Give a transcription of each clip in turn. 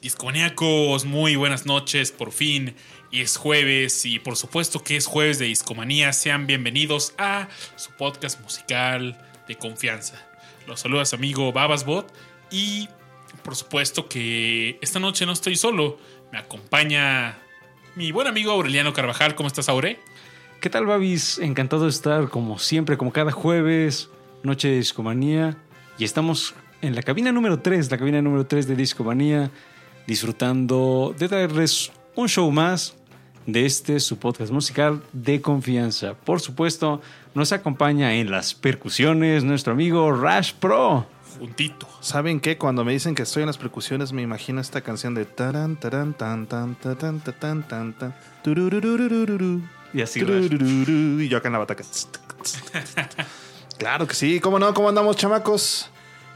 Discomaníacos, muy buenas noches, por fin. Y es jueves, y por supuesto que es jueves de Discomanía. Sean bienvenidos a su podcast musical de confianza. Los saluda su amigo Babasbot. Y por supuesto que esta noche no estoy solo. Me acompaña mi buen amigo Aureliano Carvajal. ¿Cómo estás, Aure? ¿Qué tal, Babis? Encantado de estar como siempre, como cada jueves, noche de Discomanía. Y estamos en la cabina número 3, la cabina número 3 de Discomanía, disfrutando de traerles un show más de este su podcast musical de confianza. Por supuesto, nos acompaña en las percusiones nuestro amigo Rash Pro. Juntito. ¿Saben qué? Cuando me dicen que estoy en las percusiones, me imagino esta canción de taran, taran, tan, tan, tan, tan, tan, tan, tan, Y así, Y yo acá en la bataca. Claro que sí, ¿cómo no? ¿Cómo andamos, chamacos?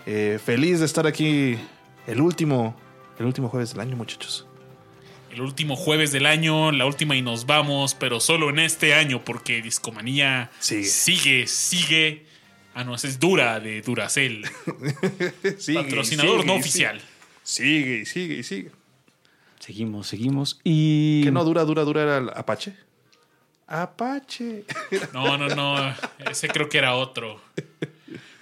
Eh, feliz de estar aquí el último, el último jueves del año, muchachos. El último jueves del año, la última y nos vamos, pero solo en este año, porque Discomanía sigue, sigue, sigue Ah, no, esa es Dura de Duracell, Sigue, patrocinador sigue, no sigue. oficial. Sigue y sigue y sigue. Seguimos, seguimos. Y. ¿Qué no dura, dura, dura era el Apache? Apache. No, no, no, ese creo que era otro.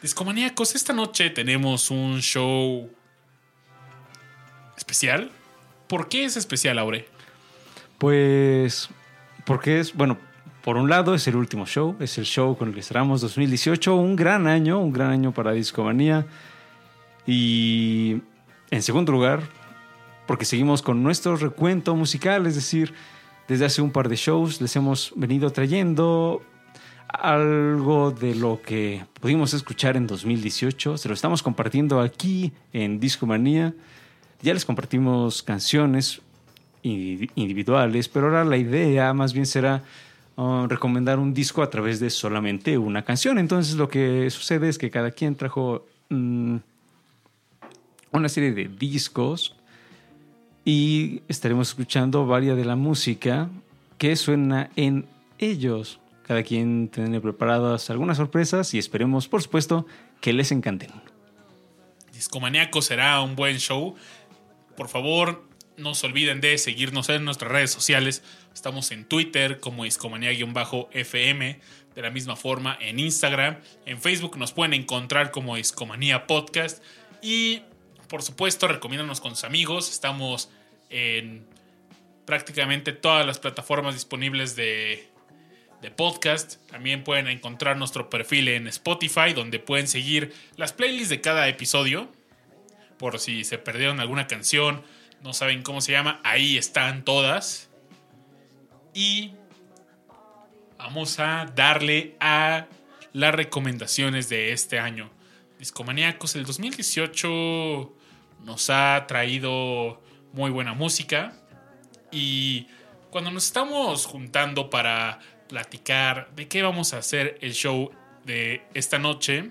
Discomaníacos, esta noche tenemos un show especial. ¿Por qué es especial, Aure? Pues, porque es, bueno, por un lado es el último show, es el show con el que cerramos 2018, un gran año, un gran año para Discomanía. Y en segundo lugar, porque seguimos con nuestro recuento musical, es decir, desde hace un par de shows les hemos venido trayendo algo de lo que pudimos escuchar en 2018, se lo estamos compartiendo aquí en Discomanía. Ya les compartimos canciones indi- individuales, pero ahora la idea más bien será uh, recomendar un disco a través de solamente una canción. Entonces lo que sucede es que cada quien trajo mm, una serie de discos y estaremos escuchando varias de la música que suena en ellos. Cada quien tiene preparadas algunas sorpresas y esperemos, por supuesto, que les encanten. Discomaníacos será un buen show. Por favor, no se olviden de seguirnos en nuestras redes sociales. Estamos en Twitter como Discomanía-FM. De la misma forma en Instagram. En Facebook nos pueden encontrar como Discomanía Podcast. Y por supuesto, recomiéndanos con sus amigos. Estamos en prácticamente todas las plataformas disponibles de, de podcast. También pueden encontrar nuestro perfil en Spotify, donde pueden seguir las playlists de cada episodio. Por si se perdieron alguna canción, no saben cómo se llama, ahí están todas. Y vamos a darle a las recomendaciones de este año. Discomaníacos, el 2018 nos ha traído muy buena música. Y cuando nos estamos juntando para platicar de qué vamos a hacer el show de esta noche,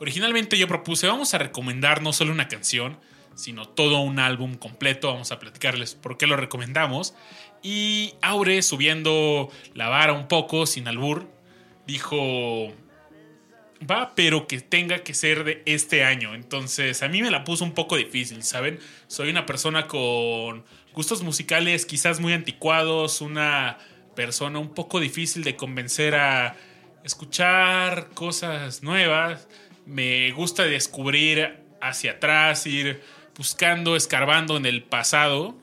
originalmente yo propuse, vamos a recomendar no solo una canción, sino todo un álbum completo. Vamos a platicarles por qué lo recomendamos. Y Aure, subiendo la vara un poco, sin albur, dijo, va, pero que tenga que ser de este año. Entonces, a mí me la puso un poco difícil, ¿saben? Soy una persona con gustos musicales quizás muy anticuados, una persona un poco difícil de convencer a escuchar cosas nuevas. Me gusta descubrir hacia atrás, ir buscando, escarbando en el pasado,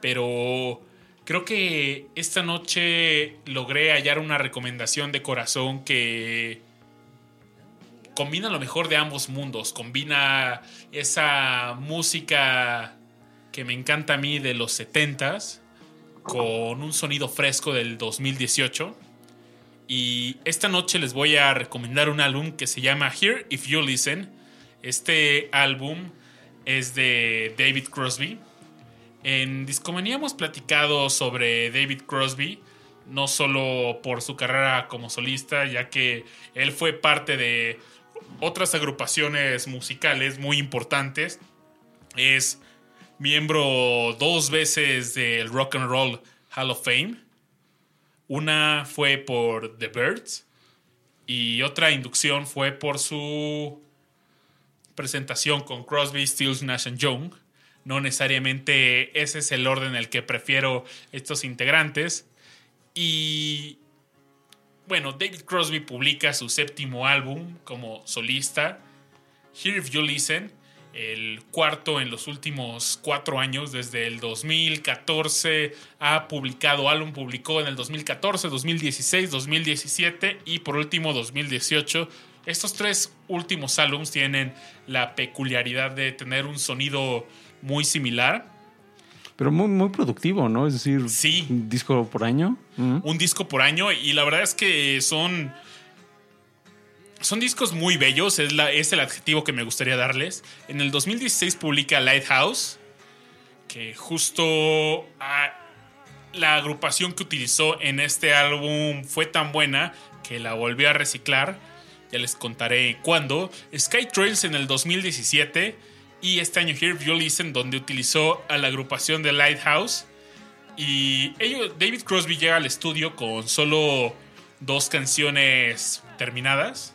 pero creo que esta noche logré hallar una recomendación de corazón que combina lo mejor de ambos mundos. Combina esa música que me encanta a mí de los 70s con un sonido fresco del 2018. Y esta noche les voy a recomendar un álbum que se llama Here If You Listen. Este álbum es de David Crosby. En Discomanía hemos platicado sobre David Crosby, no solo por su carrera como solista, ya que él fue parte de otras agrupaciones musicales muy importantes. Es miembro dos veces del Rock and Roll Hall of Fame. Una fue por The Birds y otra inducción fue por su presentación con Crosby, Stills, Nash Young. No necesariamente ese es el orden en el que prefiero estos integrantes. Y bueno, David Crosby publica su séptimo álbum como solista, Here If You Listen, el cuarto en los últimos cuatro años, desde el 2014 ha publicado álbum, publicó en el 2014, 2016, 2017 y por último 2018. Estos tres últimos álbums tienen la peculiaridad de tener un sonido muy similar. Pero muy, muy productivo, ¿no? Es decir, Sí. un disco por año. Un disco por año y la verdad es que son son discos muy bellos, es, la- es el adjetivo que me gustaría darles. En el 2016 publica Lighthouse, que justo ah, la agrupación que utilizó en este álbum fue tan buena que la volvió a reciclar. Ya les contaré cuándo. Sky Trails en el 2017 y este año Here You Listen, donde utilizó a la agrupación de Lighthouse. Y ellos, David Crosby llega al estudio con solo dos canciones terminadas.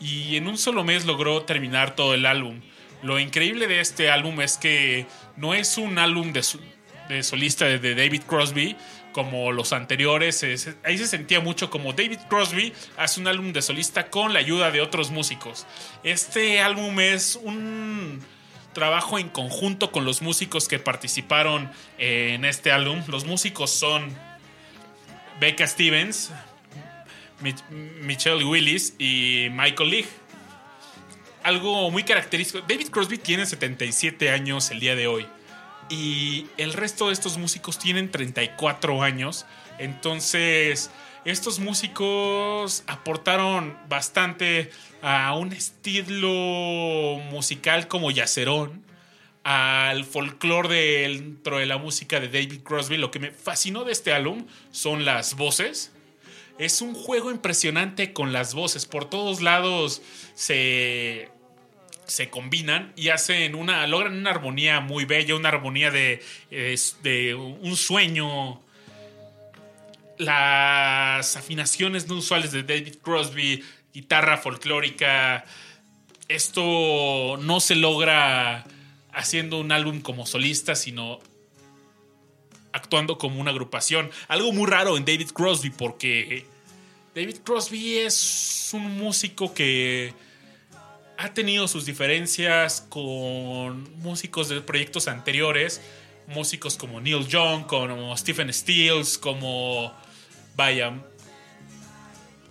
Y en un solo mes logró terminar todo el álbum. Lo increíble de este álbum es que no es un álbum de, solista de, David Crosby como los anteriores. Es- ahí se sentía mucho como David Crosby hace un álbum de solista con la ayuda de otros músicos. Este álbum es un trabajo en conjunto con los músicos que participaron en este álbum. Los músicos son Becca Stevens, Mich- Michelle Willis y Michael Leigh. Algo muy característico. David Crosby tiene 77 años el día de hoy. Y el resto de estos músicos tienen 34 años. Entonces, estos músicos aportaron bastante a un estilo musical como yacerón, al folclore dentro de la música de David Crosby. Lo que me fascinó de este álbum son las voces. Es un juego impresionante con las voces. Por todos lados se, se combinan y hacen una. logran una armonía muy bella, una armonía de, de un sueño. Las afinaciones no usuales de David Crosby, guitarra folclórica. Esto no se logra haciendo un álbum como solista, sino actuando como una agrupación. Algo muy raro en David Crosby porque David Crosby es un músico que ha tenido sus diferencias con músicos de proyectos anteriores, músicos como Neil Young, como Stephen Stills, como vaya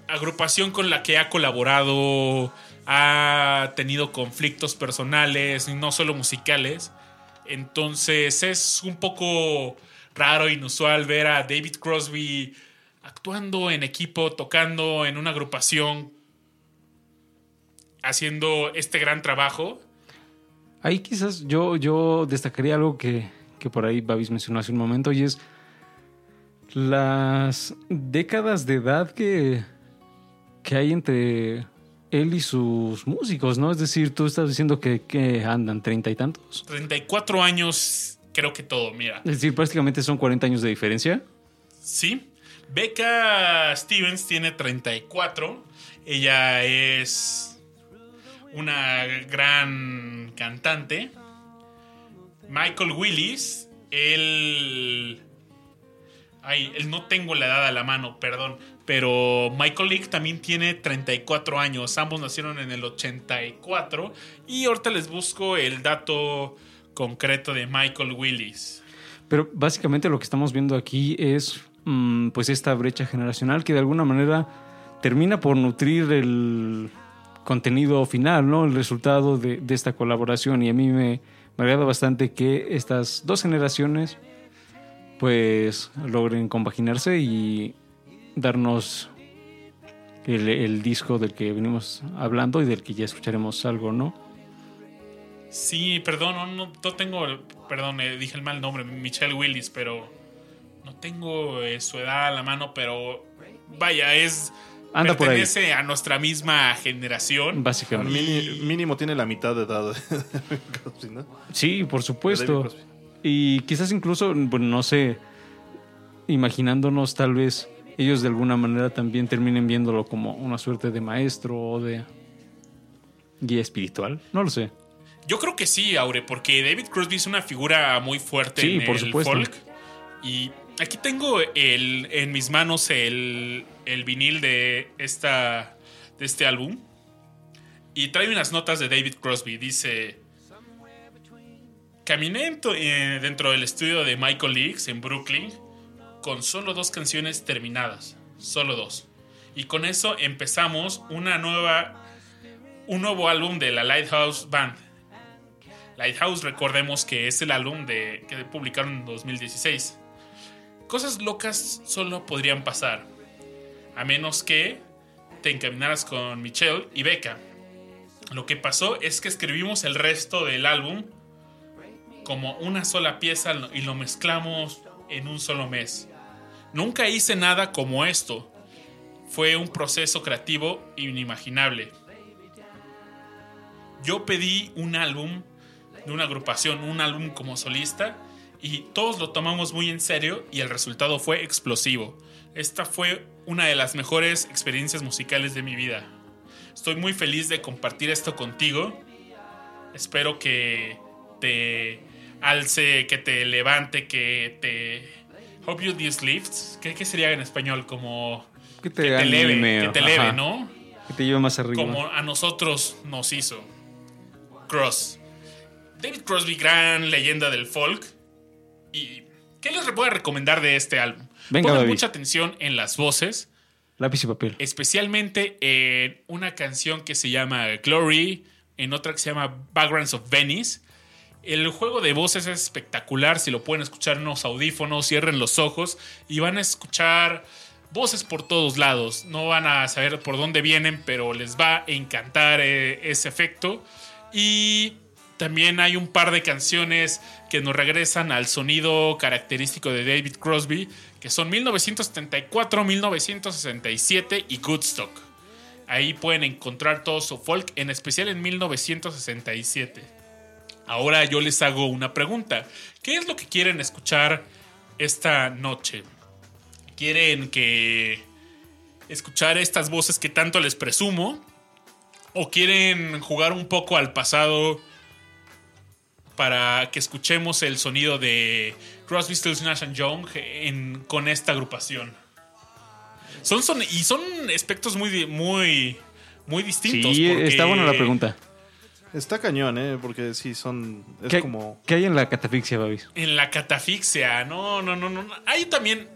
agrupación con la que ha colaborado, ha tenido conflictos personales, no solo musicales. Entonces es un poco raro, inusual ver a David Crosby actuando en equipo, tocando en una agrupación, haciendo este gran trabajo. Ahí quizás yo, yo destacaría algo que, que por ahí Babis mencionó hace un momento y es las décadas de edad que, que hay entre él y sus músicos, ¿no? Es decir, tú estás diciendo que, que andan treinta y tantos. 34 años, creo que todo, mira. Es decir, prácticamente son 40 años de diferencia. Sí. Becca Stevens tiene 34. Ella es una gran cantante. Michael Willis, él... Ay, él no tengo la edad a la mano, perdón. Pero Michael Leake también tiene 34 años. Ambos nacieron en el 84. Y ahorita les busco el dato concreto de Michael Willis. Pero básicamente lo que estamos viendo aquí es mm, pues esta brecha generacional que de alguna manera termina por nutrir el contenido final, ¿no? El resultado de, de esta colaboración. Y a mí me, me agrada bastante que estas dos generaciones pues logren compaginarse y darnos el, el disco del que venimos hablando y del que ya escucharemos algo, ¿no? Sí, perdón, no, no, no tengo, perdón, eh, dije el mal nombre, Michelle Willis, pero no tengo eh, su edad a la mano, pero vaya, es Anda por ahí. pertenece a nuestra misma generación. Básicamente. mínimo tiene la mitad de edad. ¿sí, ¿no? Sí, por supuesto. Y quizás incluso, bueno, no sé, imaginándonos tal vez ellos de alguna manera también terminen viéndolo como una suerte de maestro o de guía espiritual. No lo sé. Yo creo que sí, Aure, porque David Crosby es una figura muy fuerte Sí, en por el supuesto. folk. Y aquí tengo el, en mis manos el, el vinil de, esta, de este álbum. Y trae unas notas de David Crosby. Dice... Caminé eh, dentro del estudio de Michael Leaks en Brooklyn con solo dos canciones terminadas. Solo dos. Y con eso empezamos una nueva, un nuevo álbum de la Lighthouse Band. Lighthouse, recordemos que es el álbum de, que publicaron en 2016. Cosas locas solo podrían pasar, a menos que te encaminaras con Michelle y Becca. Lo que pasó es que escribimos el resto del álbum como una sola pieza y lo mezclamos en un solo mes. Nunca hice nada como esto. Fue un proceso creativo inimaginable. Yo pedí un álbum de una agrupación, un álbum como solista, y todos lo tomamos muy en serio y el resultado fue explosivo. Esta fue una de las mejores experiencias musicales de mi vida. Estoy muy feliz de compartir esto contigo. Espero que te alce, que te levante, que te... Hope you this lifts. ¿Qué, qué sería en español? Como... Que te, Que te anime, que te ajá. ¿no? Que te lleve más arriba. como a nosotros nos hizo. Cross. David Crosby, gran leyenda del folk. ¿Y qué les voy a recomendar de este álbum? Venga, Pongan mucha atención en las voces, Lápiz y papel. especialmente en una canción que se llama Glory, en otra que se llama Backgrounds of Venice. El juego de voces es espectacular. Si lo pueden escuchar en unos audífonos, cierren los ojos y van a escuchar voces por todos lados. No van a saber por dónde vienen, pero les va a encantar eh, ese efecto. Y también hay un par de canciones que nos regresan al sonido característico de David Crosby, que son 1974, 1967 y Goodstock. Ahí pueden encontrar todo su folk, en especial en 1967. Ahora yo les hago una pregunta. ¿Qué es lo que quieren escuchar esta noche? ¿Quieren que escuchar estas voces que tanto les presumo? ¿O quieren jugar un poco al pasado para que escuchemos el sonido de Crosby, Stills, Nash and Young en- con esta agrupación? Son, son- y son aspectos muy, muy, muy distintos. Sí, está buena la pregunta. Está cañón, ¿eh? Porque sí son. Es ¿Qué, como. qué hay en la catafixia, Babis? En la catafixia, no, no, no, no. no. Hay también.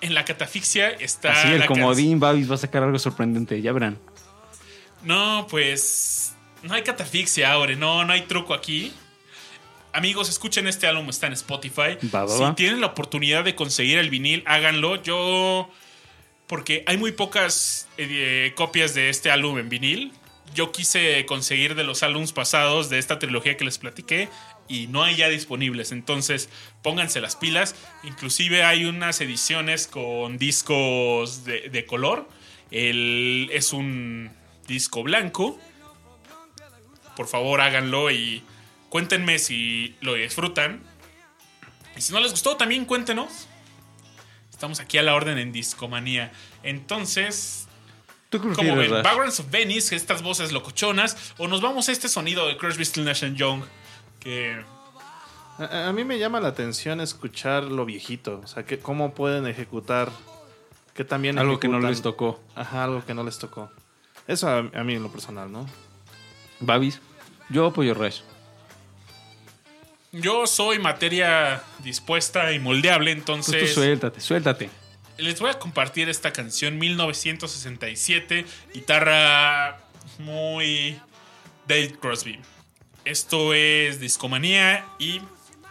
En la catafixia está. Así el la can- comodín, Babis va a sacar algo sorprendente, ya verán. No, pues. No hay catafixia ahora, no, no hay truco aquí. Amigos, escuchen este álbum, está en Spotify. Va, va, si va. tienen la oportunidad de conseguir el vinil, háganlo. Yo. Porque hay muy pocas eh, copias de este álbum en vinil. Yo quise conseguir de los álbums pasados de esta trilogía que les platiqué y no hay ya disponibles. Entonces, pónganse las pilas. Inclusive hay unas ediciones con discos de, de color. El, es un disco blanco. Por favor, háganlo y cuéntenme si lo disfrutan. Y si no les gustó, también cuéntenos. Estamos aquí a la orden en Discomanía. Entonces, ¿Tú como ven? Backgrounds of Venice, estas voces locochonas, o nos vamos a este sonido de Crosby, Still Nash and Young, que A, a mí me llama la atención escuchar lo viejito. O sea, que cómo pueden ejecutar. Que también. Algo que no les tocó. Ajá, algo que no les tocó. Eso a, a mí en lo personal, ¿no? Babis, yo apoyo Rash. yo soy materia dispuesta y moldeable, Pues tú entonces suéltate, suéltate. Les voy a compartir esta canción 1967, guitarra muy David Crosby. Esto es Discomanía y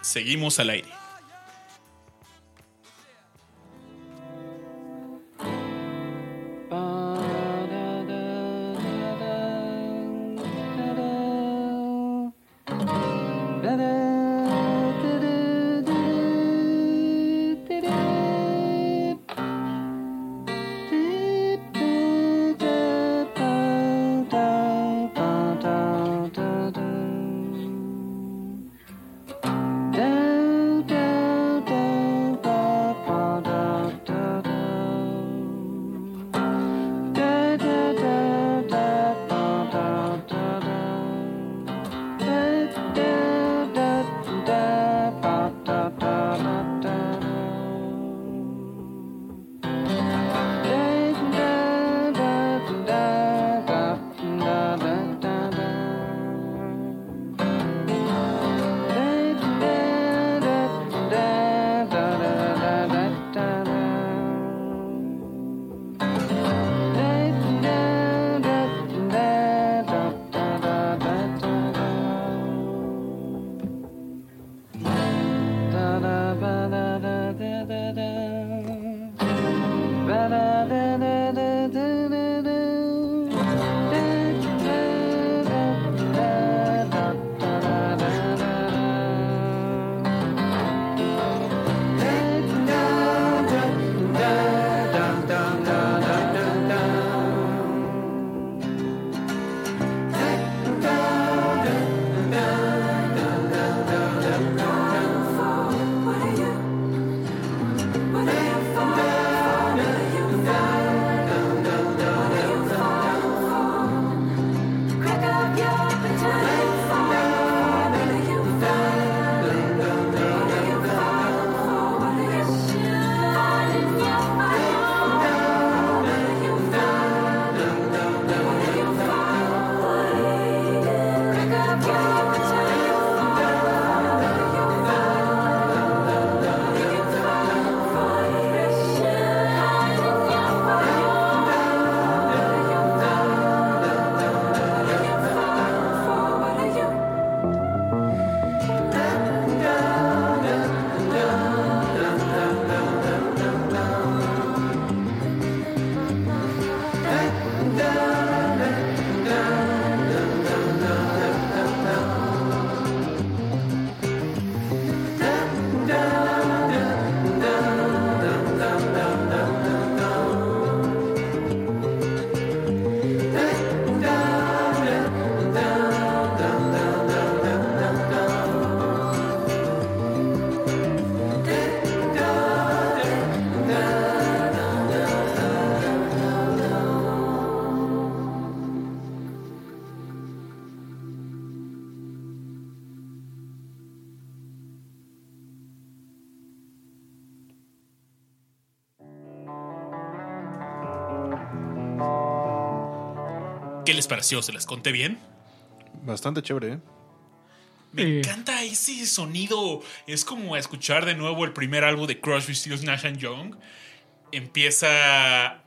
seguimos al aire. ¿Qué les pareció? ¿Se las conté bien? Bastante chévere, ¿eh? Me encanta ese sonido. Es como escuchar de nuevo el primer álbum de Crosby, Stills, Nash and Young. Empieza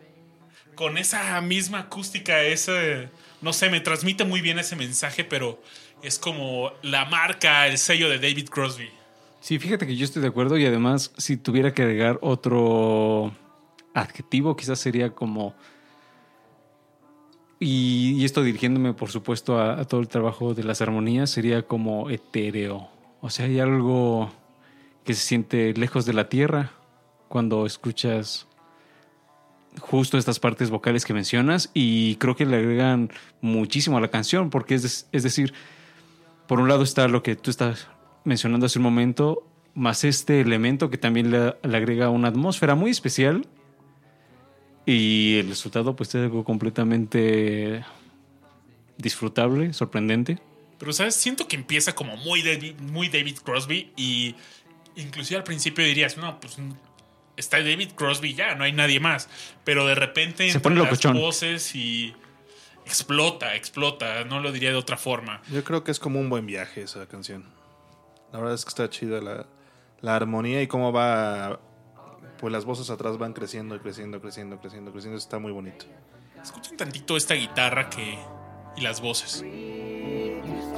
con esa misma acústica, ese, no sé, me transmite muy bien ese mensaje, pero es como la marca, el sello de David Crosby. Sí, fíjate que yo estoy de acuerdo y además si tuviera que agregar otro adjetivo, quizás sería como... Y, esto dirigiéndome, por supuesto, a, todo el trabajo de las armonías, sería como etéreo. O sea, hay algo que se siente lejos de la tierra cuando escuchas justo estas partes vocales que mencionas y creo que le agregan muchísimo a la canción porque es, es decir, por un lado está lo que tú estás mencionando hace un momento, más este elemento que también le, le agrega una atmósfera muy especial y el resultado pues es algo completamente disfrutable, sorprendente. Pero, ¿sabes? Siento que empieza como muy David, muy David Crosby y inclusive al principio dirías, no, pues está David Crosby ya, no hay nadie más. Pero de repente Se entran pone las voces y explota, explota, no lo diría de otra forma. Yo creo que es como un buen viaje esa canción. La verdad es que está chida la, la armonía y cómo va. Pues las voces atrás van creciendo, y creciendo, creciendo, creciendo, creciendo. Está muy bonito. Escuchen tantito esta guitarra que y las voces. used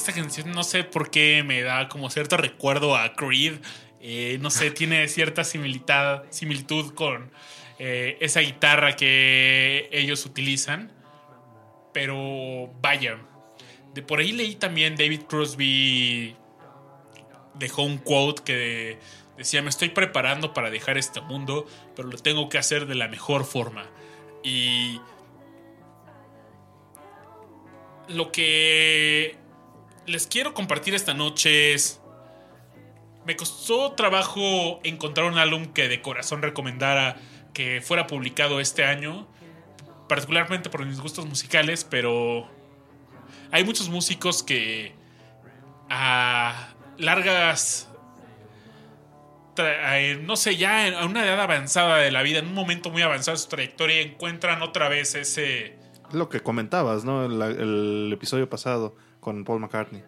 Esta canción no sé por qué me da como cierto recuerdo a Creed. Eh, no sé, tiene cierta similitud, similitud con eh, esa guitarra que ellos utilizan. Pero vaya, de por ahí leí también David Crosby dejó un quote que decía, me estoy preparando para dejar este mundo, pero lo tengo que hacer de la mejor forma. Y lo que les quiero compartir esta noche. Me costó trabajo encontrar un álbum que de corazón recomendara que fuera publicado este año, particularmente por mis gustos musicales, pero hay muchos músicos que a largas eh, no sé, ya a una edad avanzada de la vida, en un momento muy avanzado de su trayectoria, encuentran otra vez ese, Es lo que comentabas, ¿no? El episodio pasado con Paul McCartney.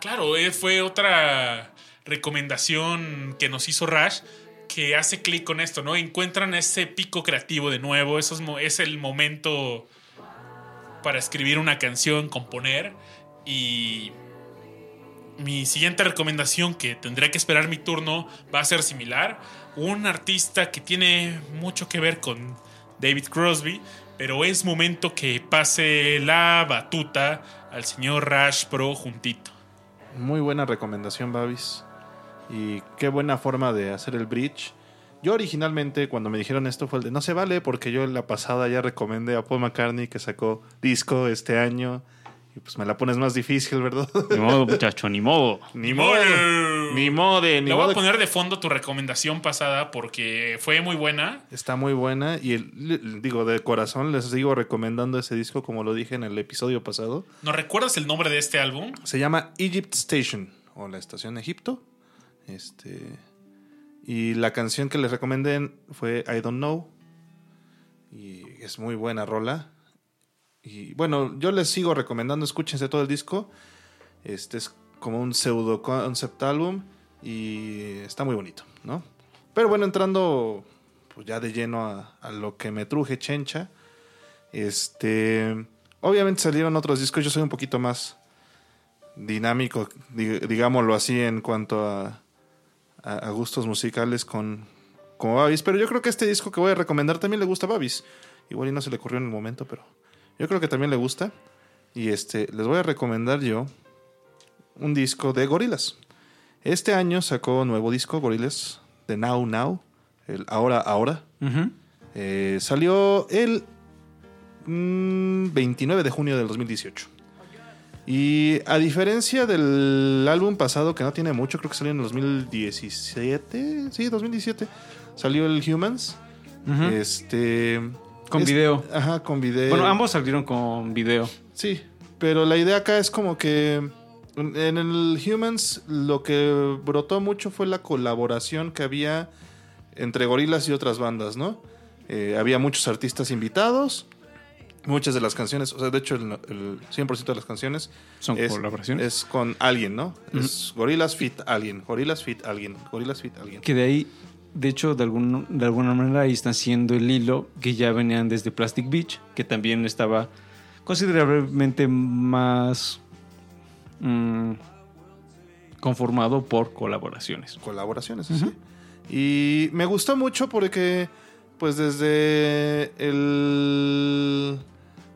Claro, eh, fue otra recomendación que nos hizo Rash que hace clic con esto, ¿no? Encuentran ese pico creativo de nuevo, esos mo- es el momento para escribir una canción, componer y mi siguiente recomendación que tendré que esperar mi turno va a ser similar, un artista que tiene mucho que ver con David Crosby, pero es momento que pase la batuta al señor Rash Pro juntito. Muy buena recomendación, Babis. Y qué buena forma de hacer el bridge. Yo originalmente, cuando me dijeron esto, fue el de no se vale, porque yo en la pasada ya recomendé a Paul McCartney que sacó disco este año. Y pues me la pones más difícil, ¿verdad? Ni modo, muchacho, ni modo. ni modo. Ni modo, ni Le voy a poner de fondo tu recomendación pasada porque fue muy buena. Está muy buena. Y el- digo, de corazón les sigo recomendando ese disco, como lo dije en el episodio pasado. ¿Nos recuerdas el nombre de este álbum? Se llama Egypt Station o la estación de Egipto. Este y la canción que les recomendé fue I Don't Know y es muy buena rola. Y bueno, yo les sigo recomendando, escúchense todo el disco. Este es como un pseudo concept álbum y está muy bonito, ¿no? Pero bueno, entrando pues ya de lleno a, lo que me truje Chencha. Este, obviamente salieron otros discos, yo soy un poquito más dinámico, di- digámoslo así, en cuanto a, a, a gustos musicales con como Babis. Pero yo creo que este disco que voy a recomendar también le gusta a Babis. Igual y no se le ocurrió en el momento, pero yo creo que también le gusta. Y este, les voy a recomendar yo un disco de Gorilas. Este año sacó nuevo disco Gorilas de Now Now, el Ahora Ahora. Eh, salió el mm, 29 de junio del 2018. Y a diferencia del álbum pasado, que no tiene mucho, creo que salió en 2017. Sí, 2017. Salió el Humans. Ujú. Este. Con es- video. Ajá, con video. Bueno, ambos salieron con video. Sí, pero la idea acá es como que en el Humans lo que brotó mucho fue la colaboración que había entre gorilas y otras bandas, ¿no? Eh, había muchos artistas invitados, muchas de las canciones, o sea, de hecho el, el 100% de las canciones Son es, colaboraciones. es con alguien, ¿no? Es gorilas fit alguien, gorilas fit alguien, gorilas fit alguien. Que de ahí, de hecho, de, algún, de alguna manera ahí están siendo el hilo que ya venían desde Plastic Beach, que también estaba considerablemente más mm, conformado por colaboraciones. colaboraciones. sí. Y me gustó mucho porque, pues desde el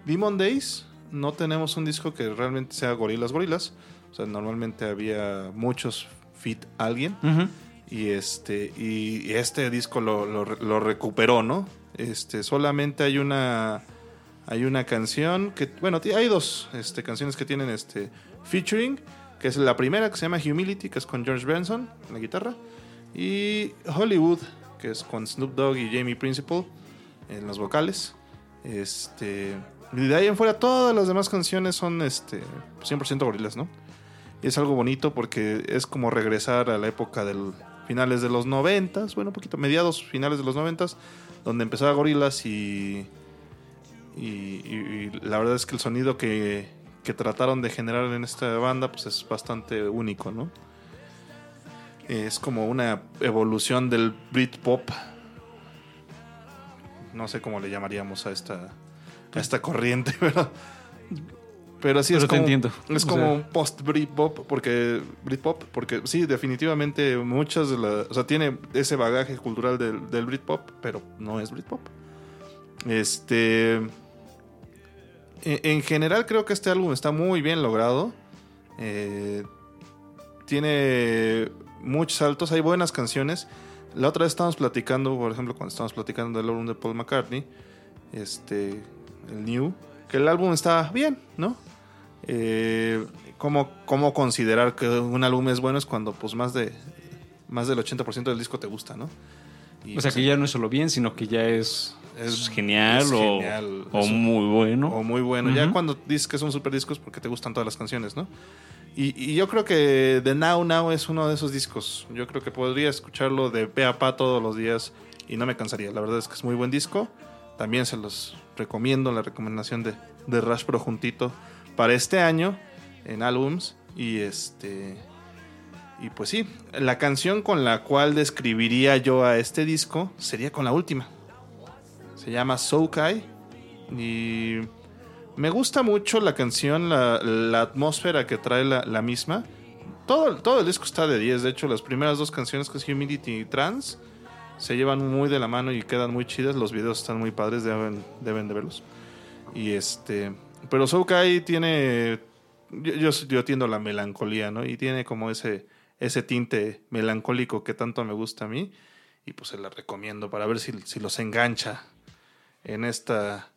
Demon Days, no tenemos un disco que realmente sea gorilas, gorilas. O sea, normalmente había muchos fit alguien. Y este, y este disco lo, lo- recuperó, ¿no? Este, solamente hay una. Hay una canción que. Bueno, hay dos este, canciones que tienen este featuring. Que es la primera que se llama Humility, que es con George Benson en la guitarra. Y Hollywood, que es con Snoop Dogg y Jamie Principal en los vocales. Este. Y de ahí en fuera, todas las demás canciones son este 100% gorilas, ¿no? Y es algo bonito porque es como regresar a la época del finales de los noventas, bueno, un poquito, mediados, finales de los noventas, donde empezaba Gorilas y, y, la verdad es que el sonido que, que trataron de generar en esta banda pues es bastante único, ¿no? Es como una evolución del Britpop. No sé cómo le llamaríamos a esta, a esta corriente, pero, pero sí Pero es como, entiendo. es O como sea- un post Britpop porque Britpop porque sí definitivamente muchas de las o sea tiene ese bagaje cultural del, del Britpop pero no es Britpop. Este en, en general creo que este álbum está muy bien logrado. Eh, tiene muchos saltos hay buenas canciones. La otra vez estábamos platicando por ejemplo cuando estábamos platicando del álbum de Paul McCartney este el New que el álbum está bien no eh, ¿cómo, cómo considerar que un álbum es bueno es cuando pues más de más del 80% del disco te gusta, ¿no? Y, O sea pues, que ya no es solo bien, sino que ya es, Es- genial, es o, genial. o Es muy bueno. o muy bueno. Ya Ujú. cuando dices que es un super disco es porque te gustan todas las canciones, ¿no? Y, y yo creo que The Now Now es uno de esos discos. Yo creo que podría escucharlo de pe a pa todos los días y no me cansaría. La verdad es que es muy buen disco. También se los recomiendo, la recomendación de, de Rush Pro juntito para este año en álbums. Y este. Y pues sí, la canción con la cual describiría yo a este disco sería con la última. Se llama Soukai. Y me gusta mucho la canción, la, la atmósfera que trae la, misma. Todo, todo el disco está de 10. De hecho, las primeras dos canciones, que es Humidity y Trans, se llevan muy de la mano y quedan muy chidas. Los videos están muy padres, deben, deben de verlos. Y este. Pero Soukai tiene. Yo, yo, yo tiendo la melancolía, ¿no? Y tiene como ese, ese tinte melancólico que tanto me gusta a mí. Y pues se la recomiendo para ver si, si los engancha en esta.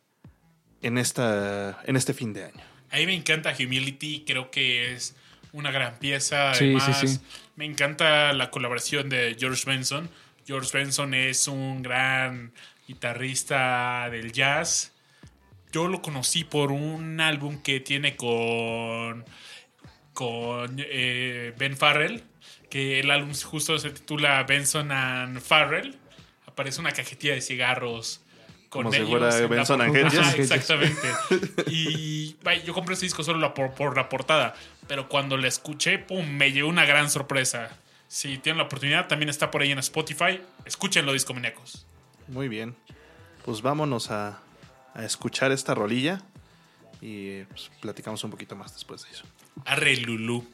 En esta. En este fin de año. A mí me encanta Humility, creo que es una gran pieza. Sí, Además, sí, sí. me encanta la colaboración de George Benson. George Benson es un gran guitarrista del jazz. Yo lo conocí por un álbum que tiene con, con eh, Ben Farrell, que el álbum justo se titula Benson and Farrell. Aparece una cajetilla de cigarros con Como si ellos. fuera Benson and. Hedges. Exactamente. Y vaya, yo compré ese disco solo la- por, por la portada, pero cuando la escuché, pum, me llevó una gran sorpresa. Si tienen la oportunidad, también está por ahí en Spotify. Escúchenlo, Discomaníacos. Muy bien. Pues vámonos a, a escuchar esta rolilla. Y pues, platicamos un poquito más después de eso. Arre Lulú.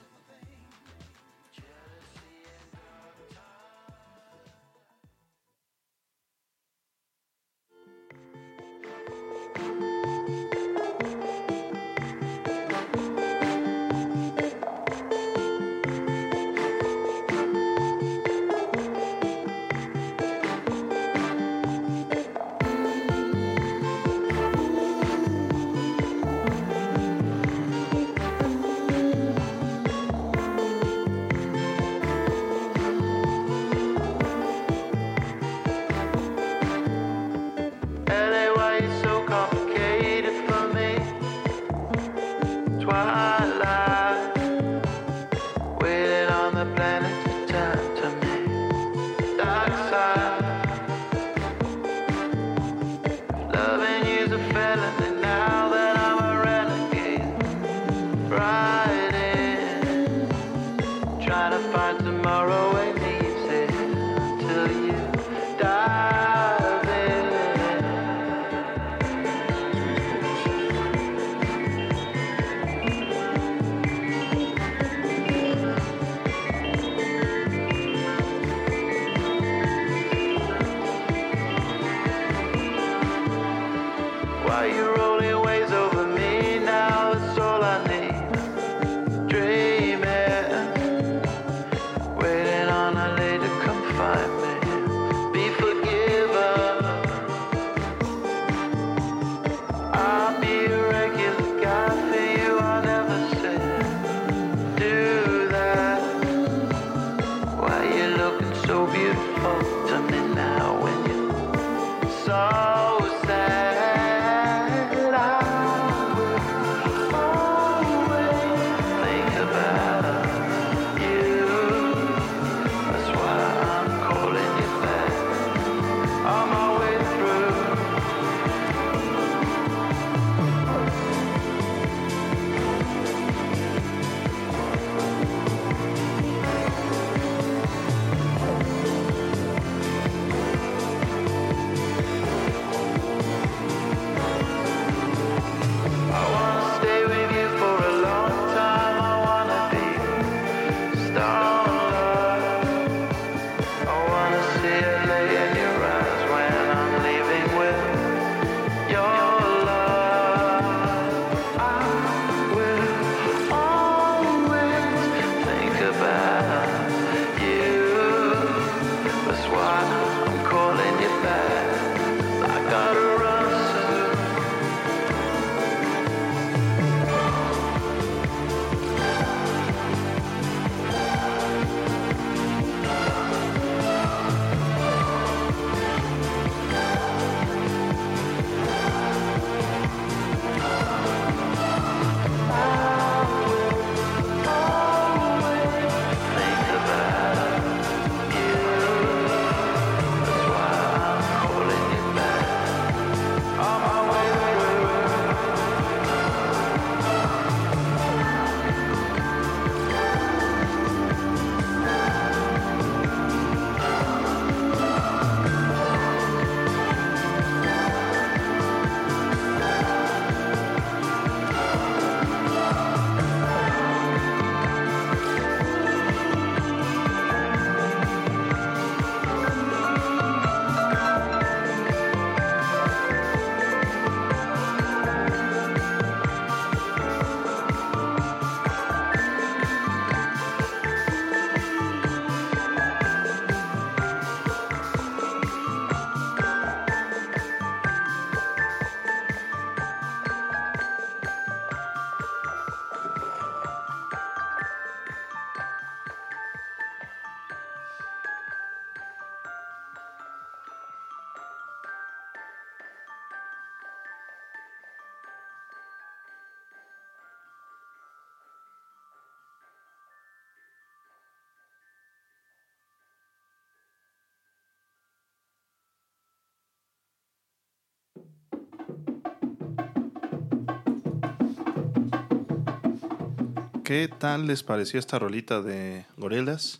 ¿Qué tal les pareció esta rolita de Gorillaz?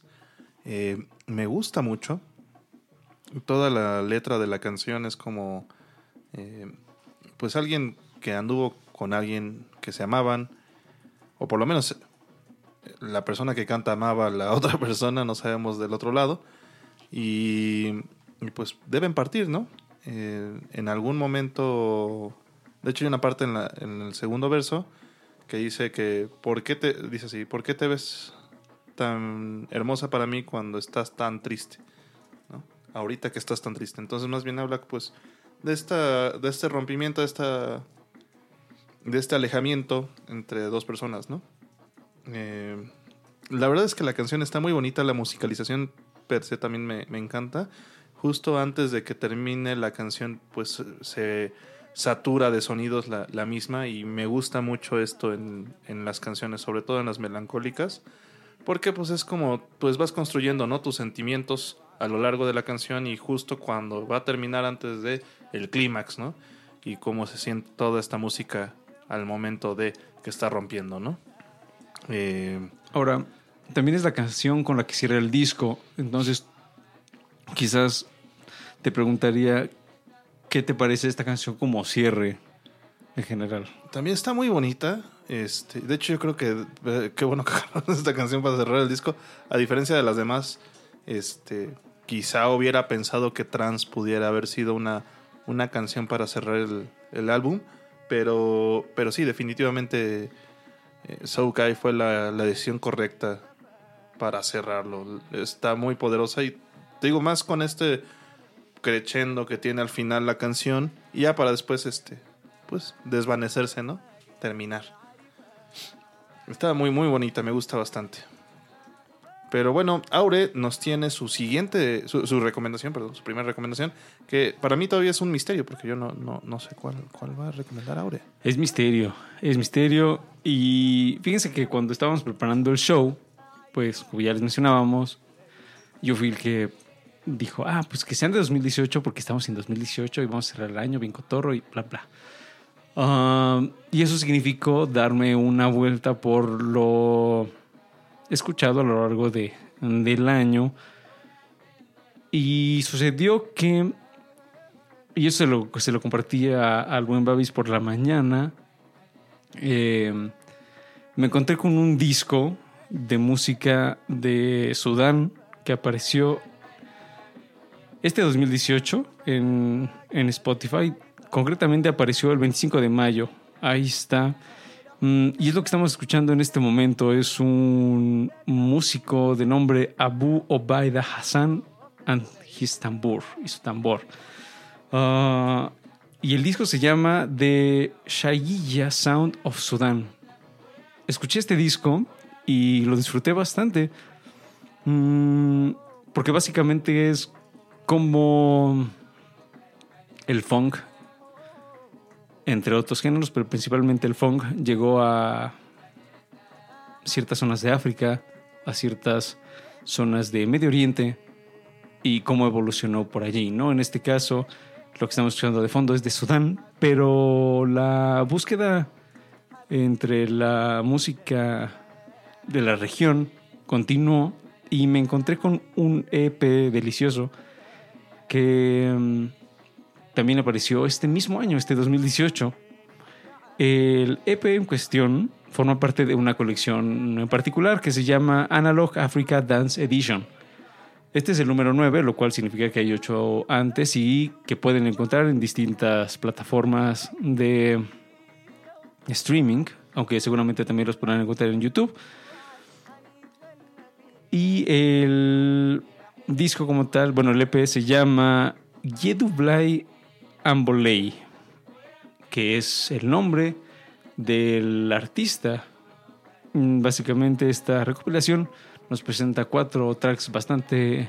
Eh, me gusta mucho. Toda la letra de la canción es como, eh, pues alguien que anduvo con alguien que se amaban, o por lo menos eh, la persona que canta amaba a la otra persona, no sabemos del otro lado, y, y pues deben partir, ¿no? Eh, en algún momento, de hecho hay una parte en, la- en el segundo verso que dice que, ¿por qué te, dice así, ¿por qué te ves tan hermosa para mí cuando estás tan triste? ¿no? Ahorita que estás tan triste. Entonces más bien habla pues de esta, de este rompimiento, de esta, de este alejamiento entre dos personas, ¿no? Eh, la verdad es que la canción está muy bonita, la musicalización per se también me, me encanta. Justo antes de que termine la canción, pues se satura de sonidos la, la misma y me gusta mucho esto en, en las canciones, sobre todo en las melancólicas, porque pues es como, pues vas construyendo, ¿no? Tus sentimientos a lo largo de la canción y justo cuando va a terminar antes de el clímax, ¿no? Y cómo se siente toda esta música al momento de que está rompiendo, ¿no? Eh, Ahora, también es la canción con la que cierra el disco. Entonces, quizás te preguntaría qué te parece esta canción como cierre en general. También está muy bonita. Este, de hecho, yo creo que eh, qué bueno que esta canción para cerrar el disco. A diferencia de las demás, este, quizá hubiera pensado que Trans pudiera haber sido una, una canción para cerrar el, el álbum. Pero, pero sí, definitivamente eh, So Kai fue la, la decisión correcta para cerrarlo. Está muy poderosa y te digo más con este crescendo que tiene al final la canción y ya para después este pues desvanecerse, ¿no? Terminar. Está muy muy bonita, me gusta bastante. Pero bueno, Aure nos tiene su siguiente, su, su recomendación, perdón, su primera recomendación, que para mí todavía es un misterio, porque yo no, no, no sé cuál, cuál va a recomendar Aure. Es misterio, es misterio. Y fíjense que cuando estábamos preparando el show, pues como ya les mencionábamos, yo fui el que dijo, ah, pues que sean de 2018 porque estamos en 2018 y vamos a cerrar el año bien cotorro y bla, bla. Y eso significó darme una vuelta por lo escuchado a lo largo de, del año. Y sucedió que, y eso se lo, se lo compartí a- al buen Babis por la mañana, eh, me encontré con un disco de música de Sudán que apareció este 2018 en, en Spotify. Concretamente apareció el 25 de mayo. Ahí está. Mm, Y es lo que estamos escuchando en este momento. Es un músico de nombre Abu Obaida Hassan and his tambor. Y su tambor. Ah, y el disco se llama The Shaiya Sound of Sudan. Escuché este disco y lo disfruté bastante. Mm, porque básicamente es como el funk, entre otros géneros, pero principalmente el funk, llegó a ciertas zonas de África, a ciertas zonas de Medio Oriente y cómo evolucionó por allí, ¿no? En este caso, lo que estamos escuchando de fondo es de Sudán, pero la búsqueda entre la música de la región continuó y me encontré con un EP delicioso que mm, también apareció este mismo año, este 2018. El EP en cuestión forma parte de una colección en particular que se llama Analog Africa Dance Edition. Este es el número 9, lo cual significa que hay 8 antes y que pueden encontrar en distintas plataformas de streaming, aunque seguramente también los podrán encontrar en YouTube. Y el disco como tal, bueno, el EP se llama Yedublay Amboley, que es el nombre del artista. Mm, Básicamente esta recopilación nos presenta cuatro tracks bastante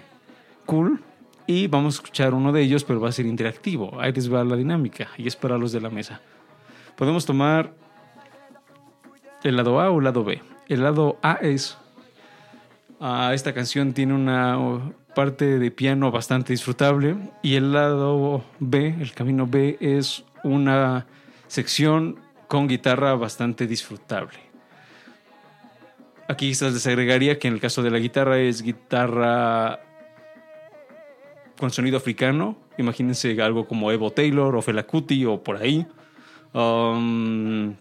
cool y vamos a escuchar uno de ellos, pero va a ser interactivo. Ahí les va la dinámica y es para los de la mesa. Podemos tomar el lado A o el lado B. El lado A es Ah, esta canción tiene una parte de piano bastante disfrutable y el lado B, el camino B, es una sección con guitarra bastante disfrutable. aquí se les agregaría que en el caso de la guitarra es guitarra con sonido africano. Imagínense algo como Evo Taylor o Fela Kuti o por ahí. Um,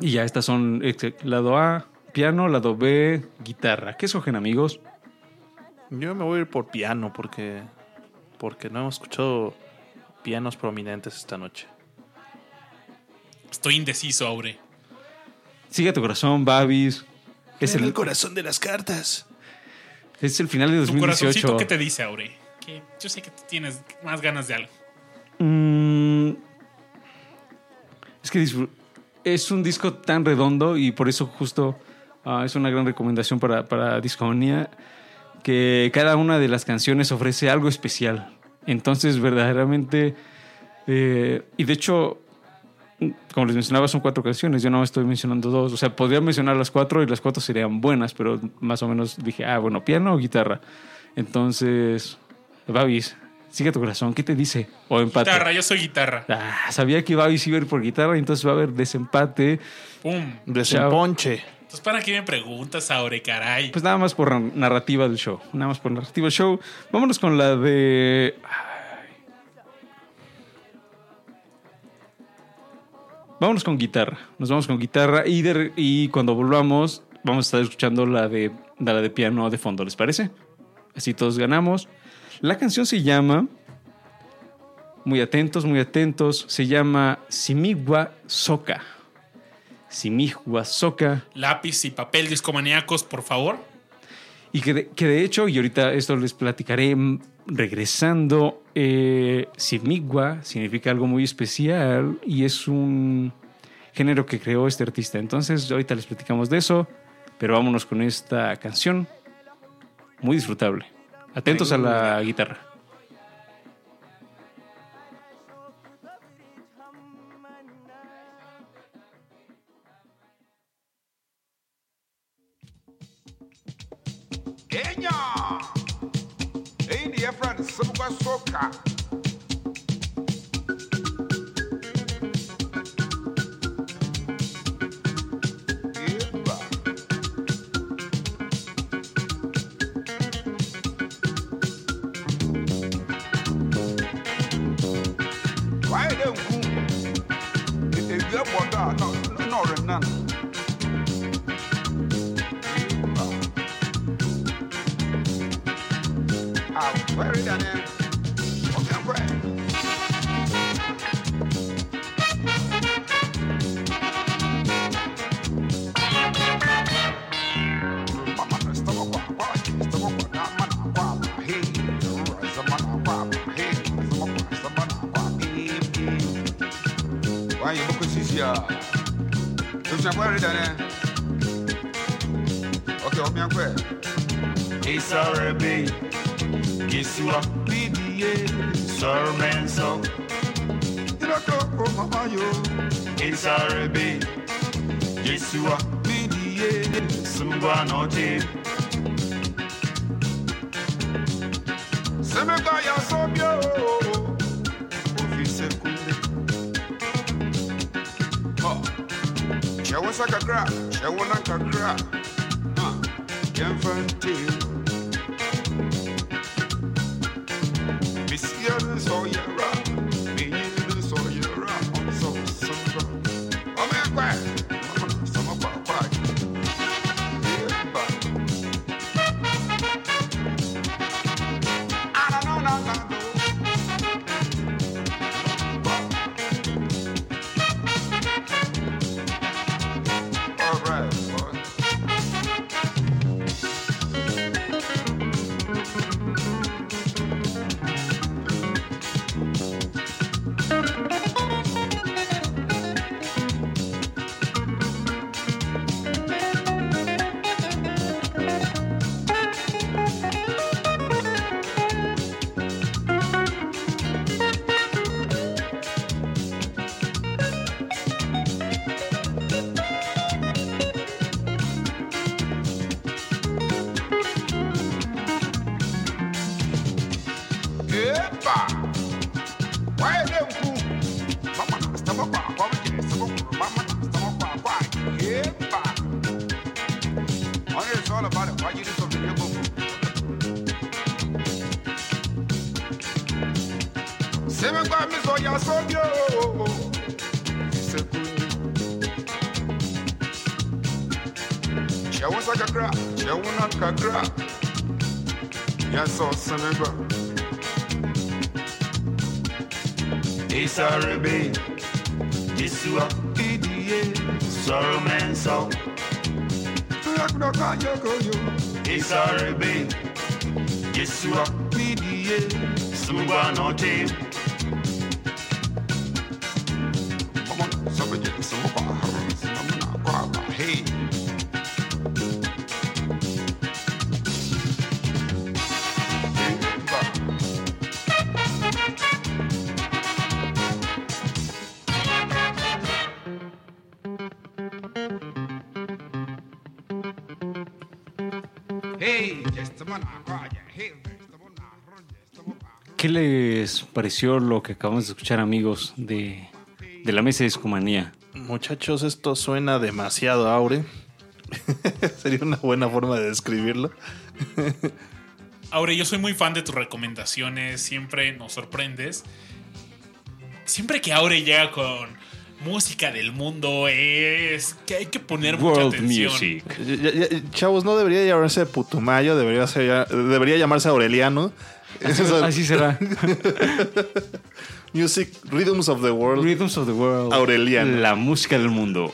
y ya estas son lado A, piano, lado B, guitarra. ¿Qué escogen amigos? Yo me voy a ir por piano porque, porque no hemos escuchado pianos prominentes esta noche. Estoy indeciso, Aure. Sigue tu corazón, Babis. Es el, el corazón de las cartas. es el final de Tu 2018. corazoncito, ¿qué te dice, Aure? Que yo sé que tú tienes más ganas de algo. Mm, es que es un disco tan redondo y por eso justo ah, es una gran recomendación para, para Discomanía que cada una de las canciones ofrece algo especial. Entonces, verdaderamente, eh, y de hecho, como les mencionaba, son cuatro canciones. Yo no estoy mencionando dos. O sea, podría mencionar las cuatro y las cuatro serían buenas, pero más o menos dije, ah, bueno, piano o guitarra. Entonces, Babis, sigue tu corazón. ¿Qué te dice? O empate. Guitarra, yo soy guitarra. Ah, sabía que Babis iba a ir por guitarra, entonces va a haber desempate. Pum. Desemponche. Entonces, ¿para qué me preguntas, Aure, caray? Pues nada más por narrativa del show. Nada más por narrativa del show. Vámonos con la de. Vámonos con guitarra. Nos vamos con guitarra y cuando volvamos vamos a estar escuchando la de, la de piano de fondo, ¿les parece? Así todos ganamos. La canción se llama... Muy atentos, muy atentos. Se llama Simigua Soka. Simigua Soka. Lápiz y papel discomaníacos, por favor. Y que de, que de hecho, y ahorita esto les platicaré mm, regresando, eh, Simigua significa algo muy especial y es un género que creó este artista. Entonces, ahorita les platicamos de eso, pero vámonos con esta canción muy disfrutable. Atentos a la guitarra. Enya. India friend, some soca. goyo Isarabe Yeshua Pidie Sumugwa no ¿Qué les pareció lo que acabamos de escuchar, amigos, de, de la mesa de Escomanía? Muchachos, esto suena demasiado aure. Sería una buena forma de describirlo. Aure, yo soy muy fan de tus recomendaciones, siempre nos sorprendes. Siempre que Aure llega con música del mundo es que hay que poner mucha World atención. Music. Chavos, no debería llamarse Putumayo, debería, ser- debería llamarse Aureliano. Eso- Así será. Music Rhythms of the World. Rhythms of the World. Aureliano. La música del mundo.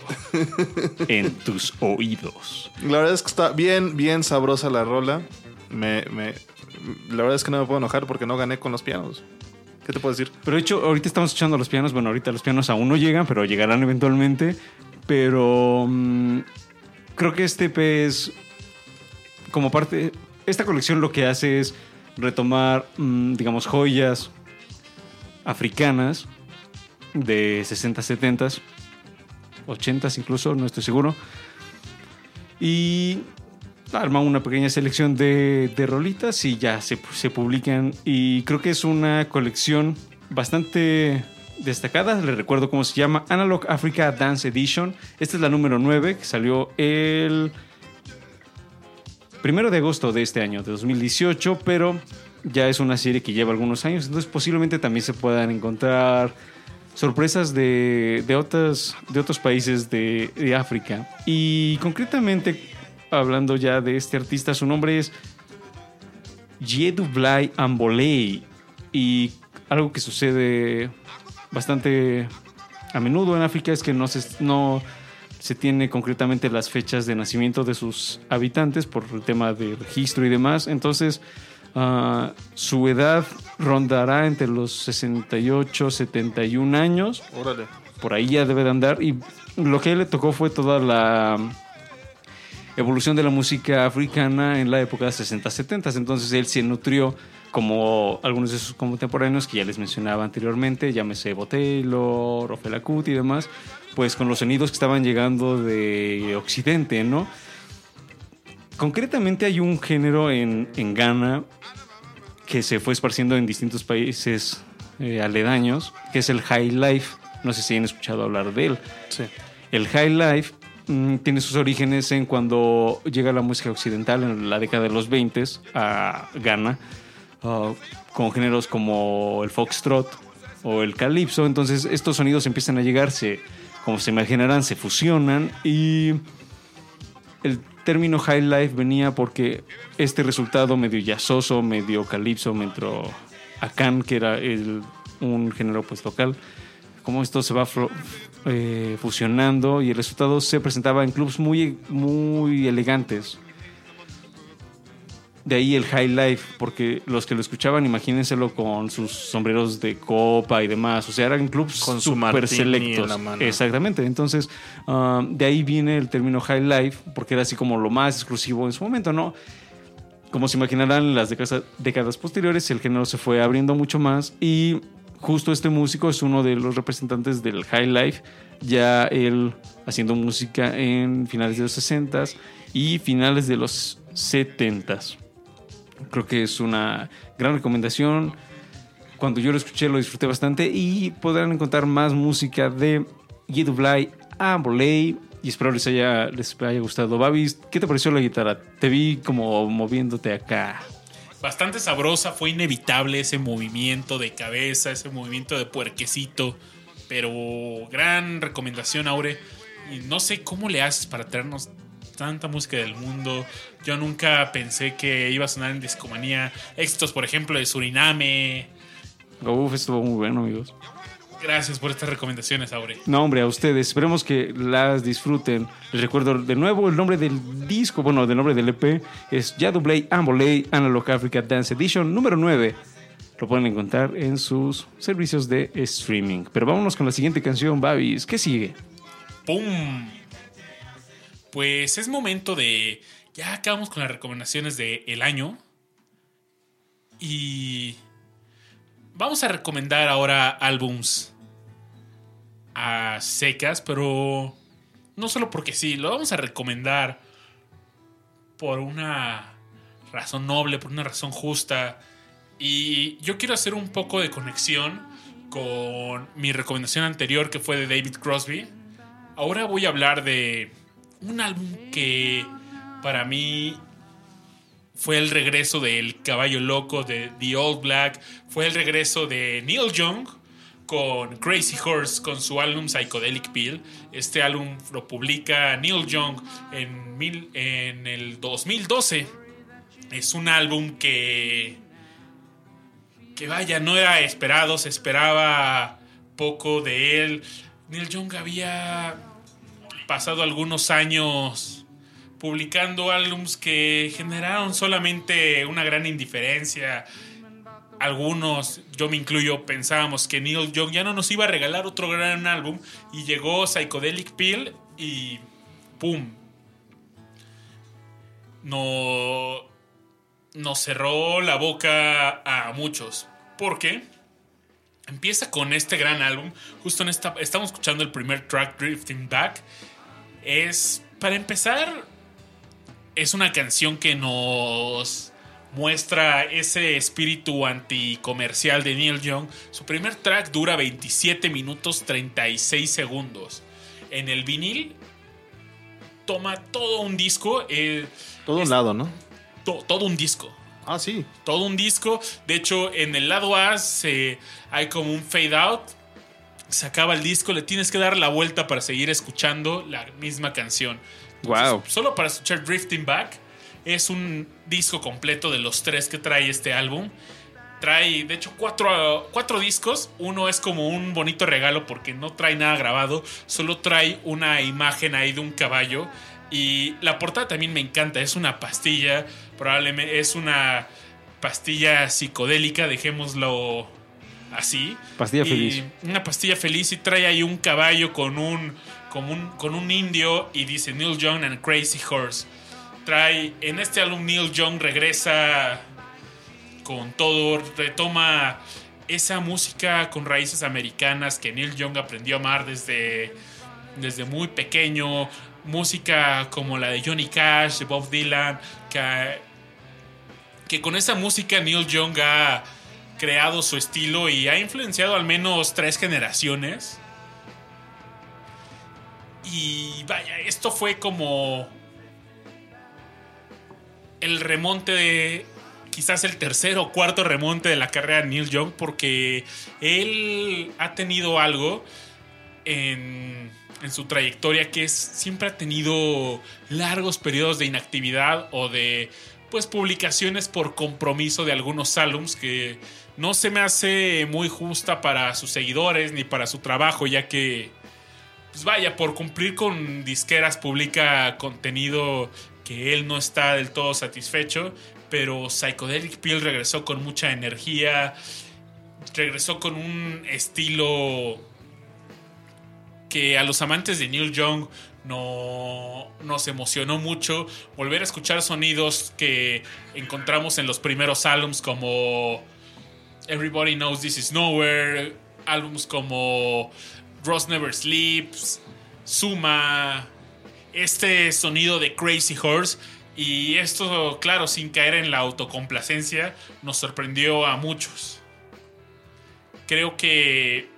en tus oídos. La verdad es que está bien, bien sabrosa la rola. Me, me- la verdad es que no me puedo enojar porque no gané con los pianos. ¿Qué te puedo decir? Pero de hecho, ahorita estamos escuchando los pianos. Bueno, ahorita los pianos aún no llegan, pero llegarán eventualmente. Pero mm, creo que este EP es como parte. Esta colección lo que hace es retomar, mm, digamos, joyas africanas de 60, 70, 80 incluso, no estoy seguro. Y arma una pequeña selección de, de rolitas y ya se, se publican. Y creo que es una colección bastante destacada. Les recuerdo cómo se llama Analog Africa Dance Edition. Esta es la número 9 que salió el primero de agosto de este año, de 2018, pero ya es una serie que lleva algunos años. Entonces posiblemente también se puedan encontrar sorpresas de, de, otras, de otros países de, de África. Y concretamente, hablando ya de este artista, su nombre es Yedublai Ambolei. Y algo que sucede bastante a menudo en África es que no se, no se tiene concretamente las fechas de nacimiento de sus habitantes por el tema de registro y demás. Entonces, ah, su edad rondará entre los 68, 71 años Órale. por ahí ya debe de andar. Y lo que a él le tocó fue toda la evolución de la música africana en la época de 60-70. Entonces él se nutrió como algunos de sus contemporáneos que ya les mencionaba anteriormente, llámese Botello, Rofela Kuti y demás, pues con los sonidos que estaban llegando de Occidente, ¿no? Concretamente hay un género en, en Ghana que se fue esparciendo en distintos países eh, aledaños, que es el High Life. No sé si han escuchado hablar de él. Sí. El High Life tiene sus orígenes en cuando llega la música occidental en la década de los 20 a Ghana, ah, con géneros como el foxtrot o el calipso. Entonces estos sonidos empiezan a llegar, se, como se imaginarán, se fusionan y el término high life venía porque este resultado medio jazzoso, medio calipso, medio akan, que era un género pues local, como esto se va eh, fusionando y el resultado se presentaba en clubs muy, muy elegantes. De ahí el high life, porque los que lo escuchaban, imagínenselo con sus sombreros de copa y demás. O sea, eran clubs Con su martini en selectos. la mano. Exactamente. Entonces, ah, de ahí viene el término high life, porque era así como lo más exclusivo en su momento, ¿no? Como se imaginarán, en las décadas, décadas posteriores el género se fue abriendo mucho más y justo este músico es uno de los representantes del high life, ya él haciendo música en finales de los 60s y finales de los 70s. Creo que es una gran recomendación. Cuando yo lo escuché lo disfruté bastante y podrán encontrar más música de Yedublai Ambolei y espero les haya, les haya gustado. Babis, ¿qué te pareció la guitarra? Te vi como moviéndote acá. Bastante sabrosa, fue inevitable ese movimiento de cabeza, ese movimiento de puerquecito, pero gran recomendación, Aure. No sé cómo le haces para traernos tanta música del mundo. Yo nunca pensé que iba a sonar en Discomanía. Éxitos, por ejemplo, de Suriname. Uf, estuvo muy bueno, amigos. Gracias por estas recomendaciones, Aure. No, hombre, a ustedes. Esperemos que las disfruten. Les recuerdo de nuevo el nombre del disco, bueno, el nombre del EP es Yadublay Ambolay Analog Africa Dance Edition número 9. Lo pueden encontrar en sus servicios de streaming. Pero vámonos con la siguiente canción, Babis. ¿Qué sigue? ¡Pum! Pues es momento de. Ya acabamos con las recomendaciones del año. Y. Vamos a recomendar ahora álbums a secas, pero no solo porque sí, lo vamos a recomendar por una razón noble, por una razón justa. Y yo quiero hacer un poco de conexión con mi recomendación anterior que fue de David Crosby. Ahora voy a hablar de un álbum que para mí fue el regreso del Caballo Loco de The Old Black, fue el regreso de Neil Young con Crazy Horse, con su álbum Psychedelic Pill. Este álbum lo publica Neil Young en, mil- en el 2012. Es un álbum que, que vaya, no era esperado, se esperaba poco de él. Neil Young había pasado algunos años publicando álbums que generaron solamente una gran indiferencia. Algunos, yo me incluyo, pensábamos que Neil Young ya no nos iba a regalar otro gran álbum y llegó Psychedelic Pill y ¡pum! No, nos cerró la boca a muchos. ¿Por qué? Empieza con este gran álbum. Justo en esta. Estamos escuchando el primer track, Drifting Back. Es. Para empezar. Es una canción que nos muestra ese espíritu anticomercial de Neil Young. Su primer track dura 27 minutos 36 segundos. En el vinil toma todo un disco. eh, Todo un lado, ¿no? to- todo un disco Ah, sí. todo un disco. De hecho, en el lado A se, hay como un fade out. Se acaba el disco, le tienes que dar la vuelta para seguir escuchando la misma canción. Wow. Solo para escuchar Drifting Back es un disco completo de los tres que trae este álbum. Trae, de hecho, cuatro, cuatro discos. Uno es como un bonito regalo porque no trae nada grabado. Solo trae una imagen ahí de un caballo. Y la portada también me encanta. Es una pastilla. Probablemente es una pastilla psicodélica. Dejémoslo así. Pastilla Y feliz. Una pastilla feliz y trae ahí un caballo con un, con un, indio y dice Neil Young and Crazy Horse. Trae, en este álbum Neil Young regresa con todo, retoma esa música con raíces americanas que Neil Young aprendió a amar desde, desde muy pequeño. Música como la de Johnny Cash, de Bob Dylan, que, que con esa música Neil Young ha creado su estilo y ha influenciado al menos tres generaciones. Y vaya, esto fue como el remonte de quizás el tercer o cuarto remonte de la carrera de Neil Young porque él ha tenido algo en, en su trayectoria que es siempre ha tenido largos periodos de inactividad o de pues publicaciones por compromiso de algunos álbums que no se me hace muy justa para sus seguidores ni para su trabajo ya que pues vaya, por cumplir con disqueras publica contenido que él no está del todo satisfecho, pero Psychedelic Pill regresó con mucha energía, regresó con un estilo que a los amantes de Neil Young no, nos emocionó mucho. Volver a escuchar sonidos que encontramos en los primeros álbums como Everybody Knows This Is Nowhere, álbums como Ross Never Sleeps, Suma, este sonido de Crazy Horse. Y esto, claro, sin caer en la autocomplacencia, nos sorprendió a muchos. Creo que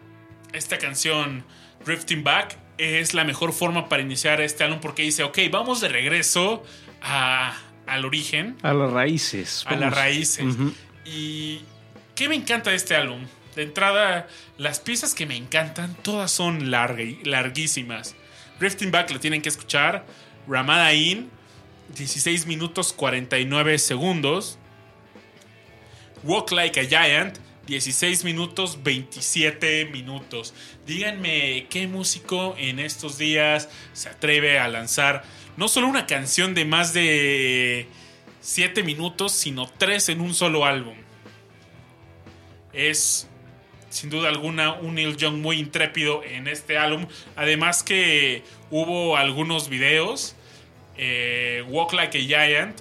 esta canción, Drifting Back, es la mejor forma para iniciar este álbum porque dice, ok, vamos de regreso a al origen, A las raíces. a las raíces. Y ¿qué me encanta de este álbum? De entrada, las piezas que me encantan, todas son larguísimas. Drifting Back lo tienen que escuchar. Ramada In, 16 minutos 49 segundos. Walk Like a Giant, 16 minutos 27 minutos. Díganme qué músico en estos días se atreve a lanzar no solo una canción de más de 7 minutos, sino 3 en un solo álbum. Es sin duda alguna un Neil Young muy intrépido en este álbum. Además que hubo algunos videos. eh, Walk Like a Giant.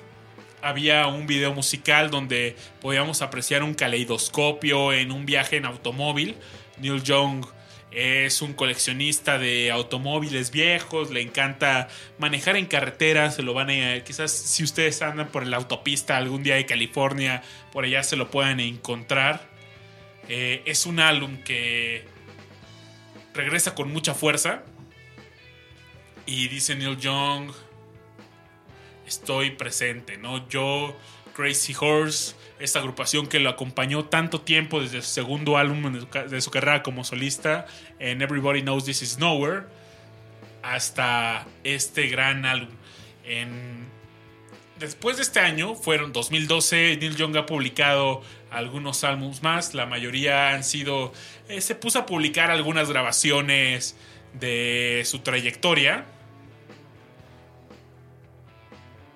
Había un video musical donde podíamos apreciar un caleidoscopio en un viaje en automóvil. Neil Young es un coleccionista de automóviles viejos, le encanta manejar en carretera, se lo van a quizás si ustedes andan por la autopista algún día de California, por allá se lo puedan encontrar. Eh, es un álbum que regresa con mucha fuerza. Y dice Neil Young, estoy presente, ¿no? Yo, Crazy Horse, esta agrupación que lo acompañó tanto tiempo desde su segundo álbum de su carrera como solista, en Everybody Knows This Is Nowhere, hasta este gran álbum. Después de este año, fueron 2012, Neil Young ha publicado algunos álbumes más. La mayoría han sido. eh, se puso a publicar algunas grabaciones de su trayectoria.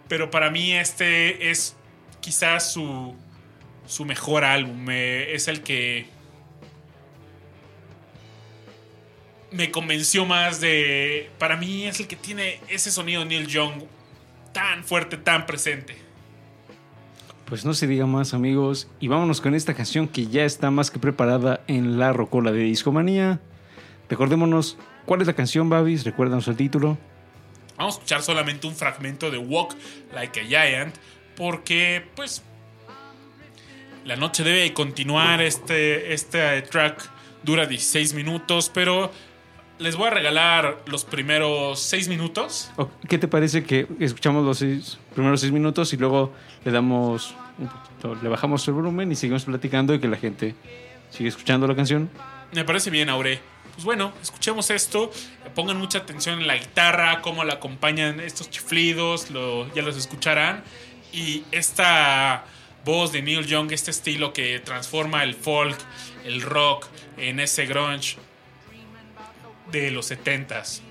Pero para mí, este es quizás su, su mejor álbum. es el que. Me convenció más de. Para mí es el que tiene ese sonido Neil Young tan fuerte, tan presente. Pues no se diga más, amigos. Y vámonos con esta canción que ya está más que preparada en la rocola de Discomanía. Recordémonos, ¿cuál es la canción, Babis? Recuérdanos el título. Vamos a escuchar solamente un fragmento de Walk Like a Giant porque, pues, la noche debe continuar. Este, este track dura 16 minutos, pero les voy a regalar los primeros 6 minutos. ¿Qué te parece que escuchamos los seis- primeros seis minutos y luego le damos un poquito, le bajamos el volumen y seguimos platicando y que la gente sigue escuchando la canción? Me parece bien, Aure. Pues bueno, escuchemos esto. Pongan mucha atención en la guitarra, cómo la acompañan estos chiflidos, lo- ya los escucharán. Y esta voz de Neil Young, este estilo que transforma el folk, el rock en ese grunge de los 70s.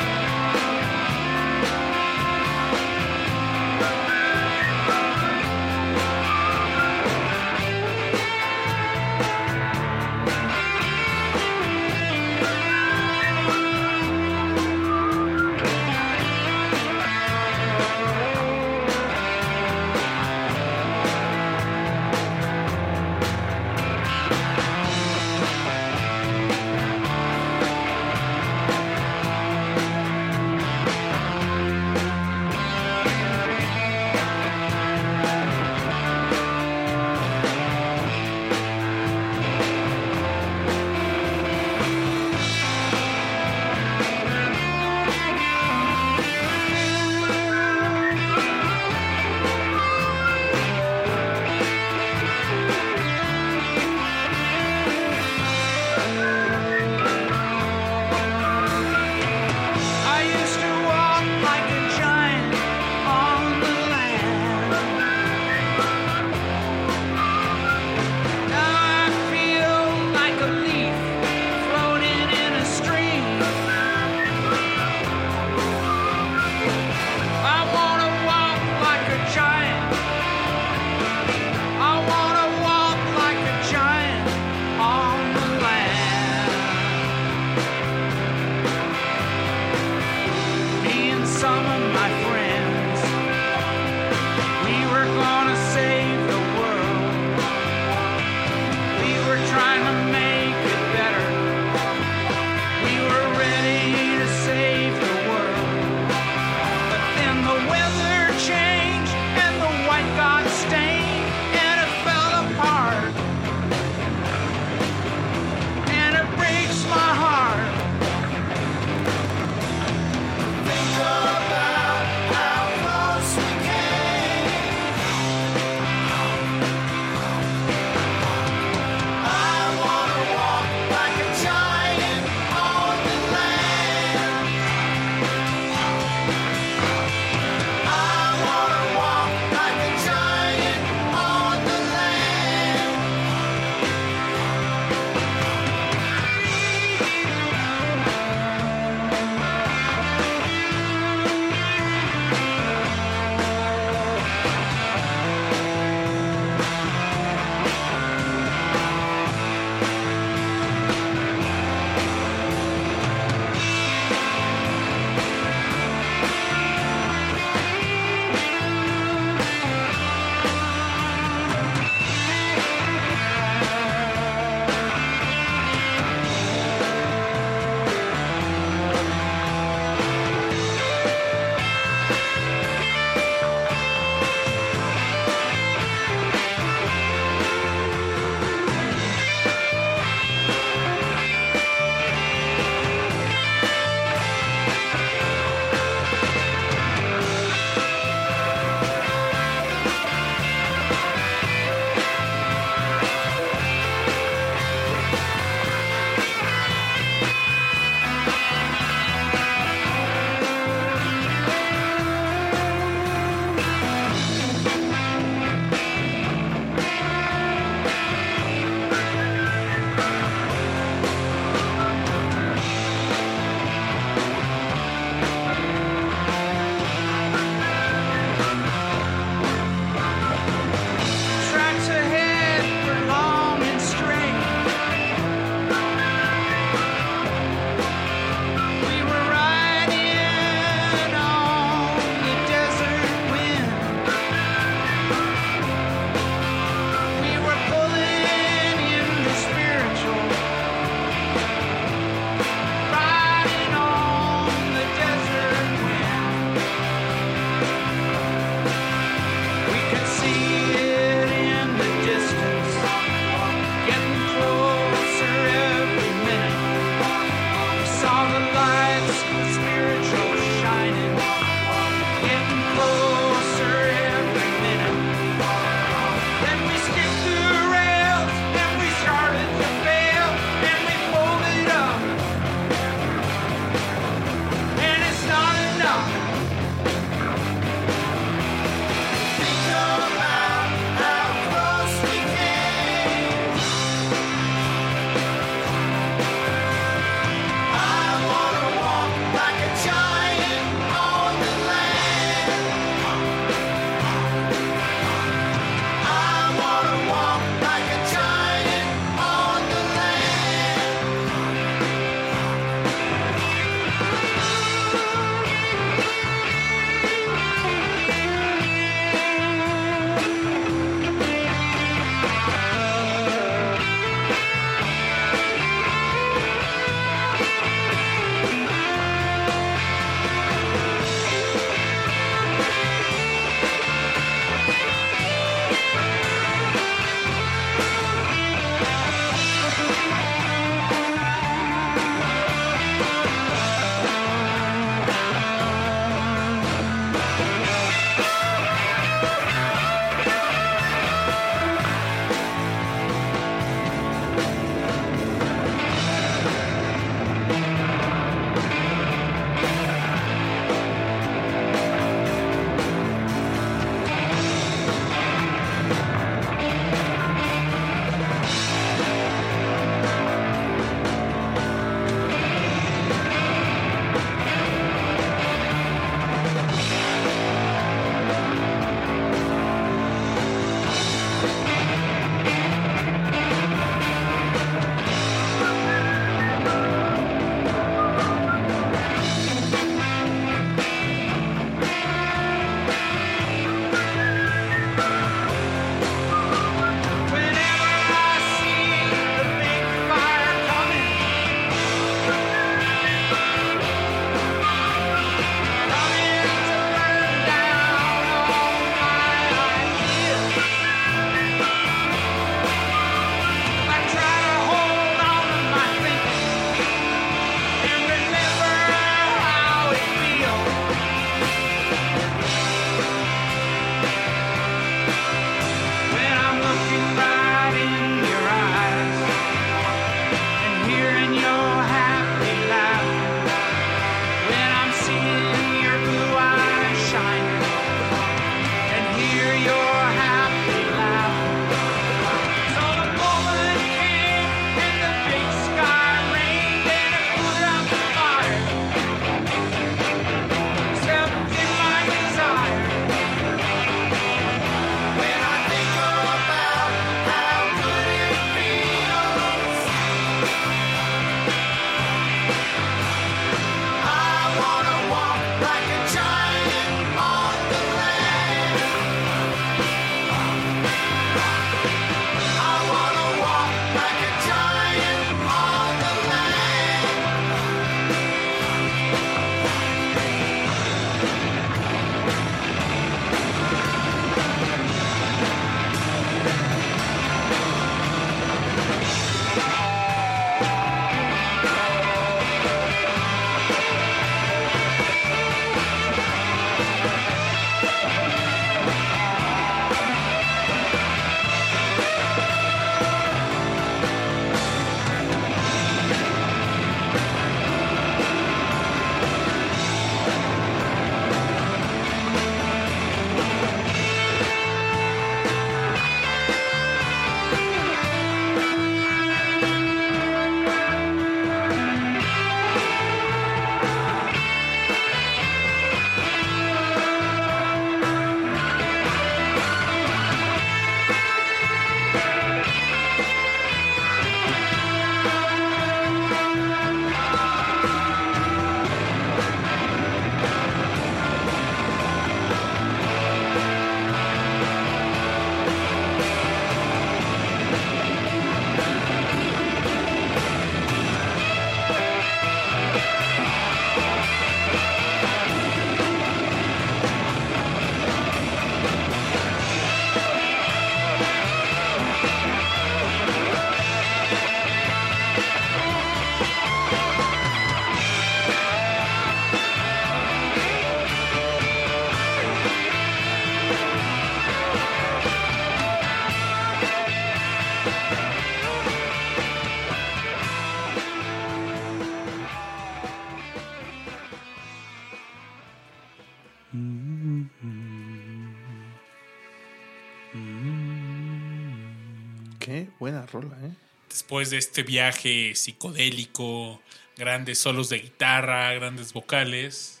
Después de este viaje psicodélico, grandes solos de guitarra, grandes vocales,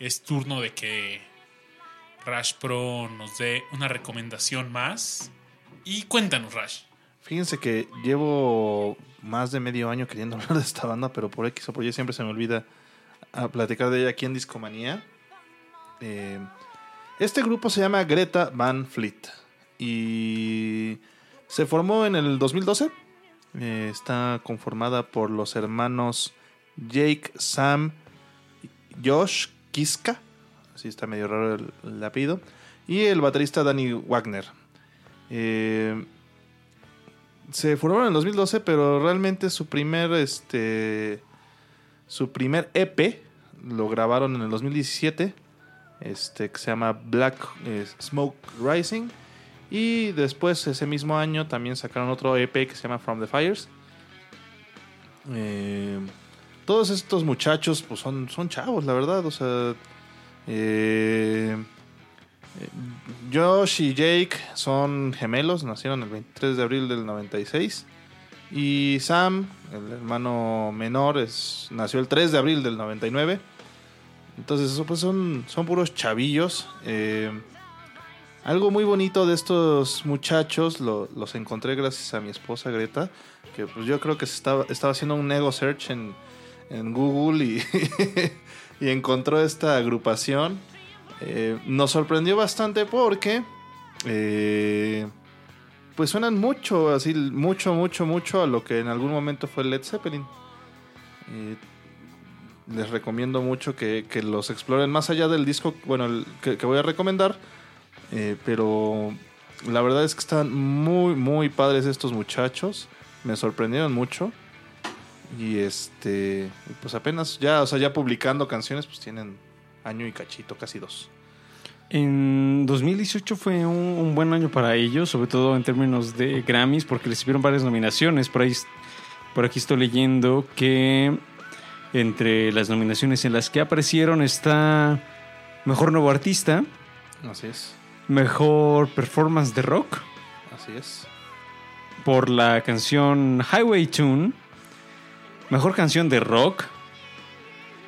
es turno de que Rash Pro nos dé una recomendación más. Y cuéntanos, Rash. Fíjense que llevo más de medio año queriendo hablar de esta banda, pero por X o por Y siempre se me olvida a platicar de ella aquí en Discomanía. Eh, este grupo se llama Greta Van Fleet y se formó en el 2012. Eh, está conformada por los hermanos Jake, Sam, Josh Kiska, así está medio raro el, el apellido, y el baterista Danny Wagner. Eh, se formaron en el 2012, pero realmente su primer este su primer EP lo grabaron en el 2017, este que se llama Black eh, Smoke Rising y después ese mismo año también sacaron otro EP que se llama From the Fires. Eh, todos estos muchachos pues son, son chavos, la verdad, o sea, eh, Josh y Jake son gemelos, nacieron el 23 de abril del 96. Y Sam, el hermano menor, es, nació el 3 de abril del 99. Entonces, pues son, son puros chavillos. Eh, algo muy bonito de estos muchachos lo- los encontré gracias a mi esposa Greta, que pues yo creo que estaba, estaba haciendo un ego search en, en Google y, y encontró esta agrupación. Eh, nos sorprendió bastante porque eh, pues suenan mucho, así mucho, mucho, mucho a lo que en algún momento fue Led Zeppelin. Eh, les recomiendo mucho que, que los exploren más allá del disco, bueno, que, que voy a recomendar. Eh, pero la verdad es que están muy, muy padres estos muchachos. Me sorprendieron mucho. Y este, pues apenas ya, o sea, ya publicando canciones, pues tienen año y cachito, casi dos. En 2018 fue un, un buen año para ellos, sobre todo en términos de Grammys, porque recibieron varias nominaciones. Por ahí, por aquí estoy leyendo que entre las nominaciones en las que aparecieron está Mejor Nuevo Artista, Así es, Mejor Performance de Rock así es. por la canción Highway Tune, Mejor Canción de Rock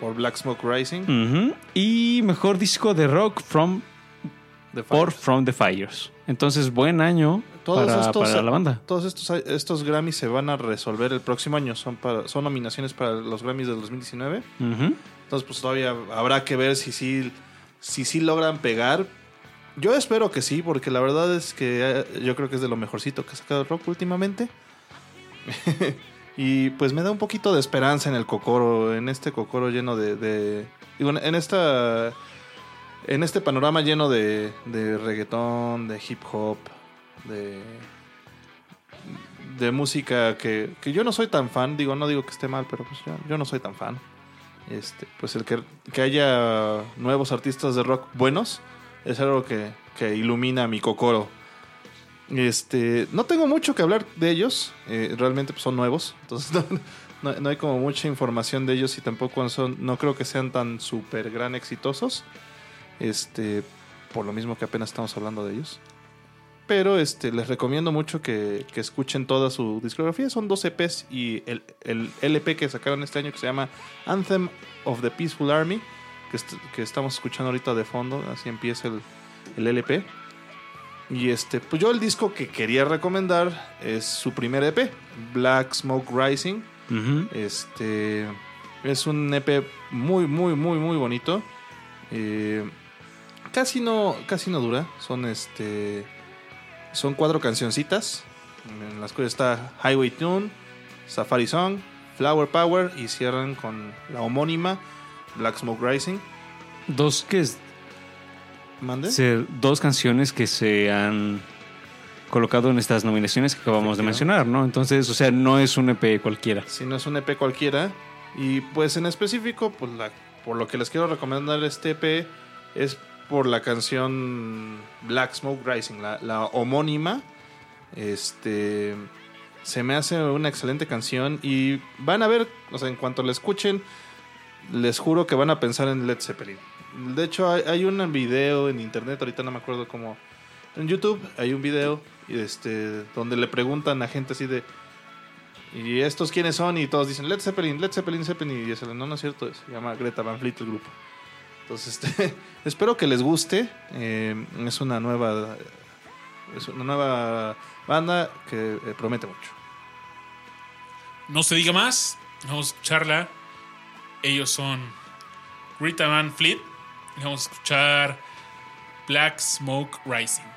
Por Black Smoke Rising, y Mejor Disco de Rock from, The por. From the Fires. Entonces, buen año Todos para, estos, para la banda. Todos estos, estos Grammys se van a resolver el próximo año. Son, para, son nominaciones para los Grammys del 2019. Ujú. Entonces, pues todavía habrá que ver si sí, si sí logran pegar. Yo espero que sí, porque la verdad es que eh, yo creo que es de lo mejorcito que ha sacado el rock últimamente. y pues me da un poquito de esperanza en el Cocoro, en este Cocoro lleno de... en esta... En este panorama lleno de, de reggaetón, de hip hop, de, de música que, que yo no soy tan fan, digo, no digo que esté mal, pero pues yo, yo no soy tan fan. Este, pues el que, que haya nuevos artistas de rock buenos es algo que, que ilumina mi cocoro. Este, no tengo mucho que hablar de ellos, eh, realmente pues, son nuevos, entonces no, no- hay como mucha información de ellos y tampoco son, no creo que sean tan súper gran exitosos. Este, por lo mismo que apenas estamos hablando de ellos. Pero este, les recomiendo mucho que, que escuchen toda su discografía. Son dos EPs y el, el LP que sacaron este año que se llama Anthem of the Peaceful Army, que, est- que estamos escuchando ahorita de fondo. Así empieza el, el LP. Y este, pues yo el disco que quería recomendar es su primer EP, Black Smoke Rising. Este es un EP muy, muy, muy, muy bonito. Eh, casi no, casi no dura. Son este, son cuatro cancioncitas en las cuales está Highway Tune, Safari Song, Flower Power y cierran con la homónima Black Smoke Rising. Dos, que es- ¿Mande? se- dos canciones que se han colocado en estas nominaciones que acabamos de mencionar, ¿no? Entonces, o sea, no es un EP cualquiera. Si no es un EP cualquiera. Y pues en específico, pues la- por lo que les quiero recomendar este EP es por la canción Black Smoke Rising, la, la homónima. Este se me hace una excelente canción y van a ver, o sea, en cuanto la escuchen, les juro que van a pensar en Led Zeppelin. De hecho, hay, un video en internet, ahorita no me acuerdo cómo, En YouTube hay un video este, donde le preguntan a gente así de. ¿Y estos quiénes son? Y todos dicen Led Zeppelin, Led Zeppelin, Zeppelin. Y no, no es cierto, se llama Greta Van Fleet el grupo. Entonces, este, espero que les guste. Eh, es una nueva. Es una nueva banda que eh, promete mucho. No se diga más. Vamos a escucharla. Ellos son Rita Van Fleet. Y vamos a escuchar Black Smoke Rising.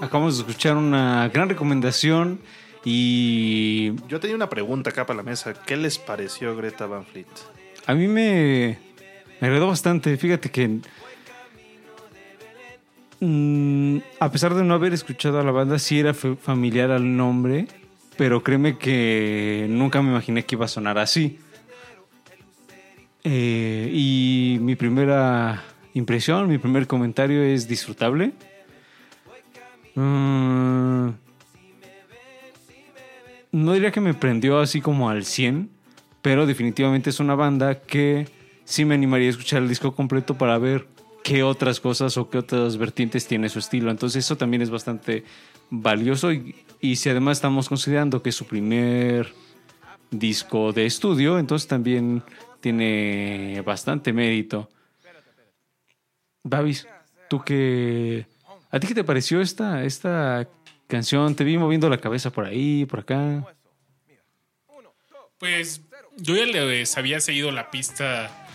Acabamos de escuchar una gran recomendación Y Yo tenía una pregunta acá para la mesa. ¿Qué les pareció Greta Van Fleet? a mí me, me agradó bastante. Fíjate que mm, a pesar de no haber escuchado a la banda, sí era fa- familiar al nombre, pero créeme que nunca me imaginé que iba a sonar así. Eh, y mi primera impresión, mi primer comentario es disfrutable. Mm, no diría que me prendió así como al 100, pero definitivamente es una banda que sí me animaría a escuchar el disco completo para ver qué otras cosas o qué otras vertientes tiene su estilo. Entonces eso también es bastante valioso y, y si además estamos considerando que es su primer disco de estudio, entonces también tiene bastante mérito. Babis, tú que... ¿A ti qué te pareció esta, esta canción? Te vi moviendo la cabeza por ahí, por acá. Pues yo ya les había seguido la pista.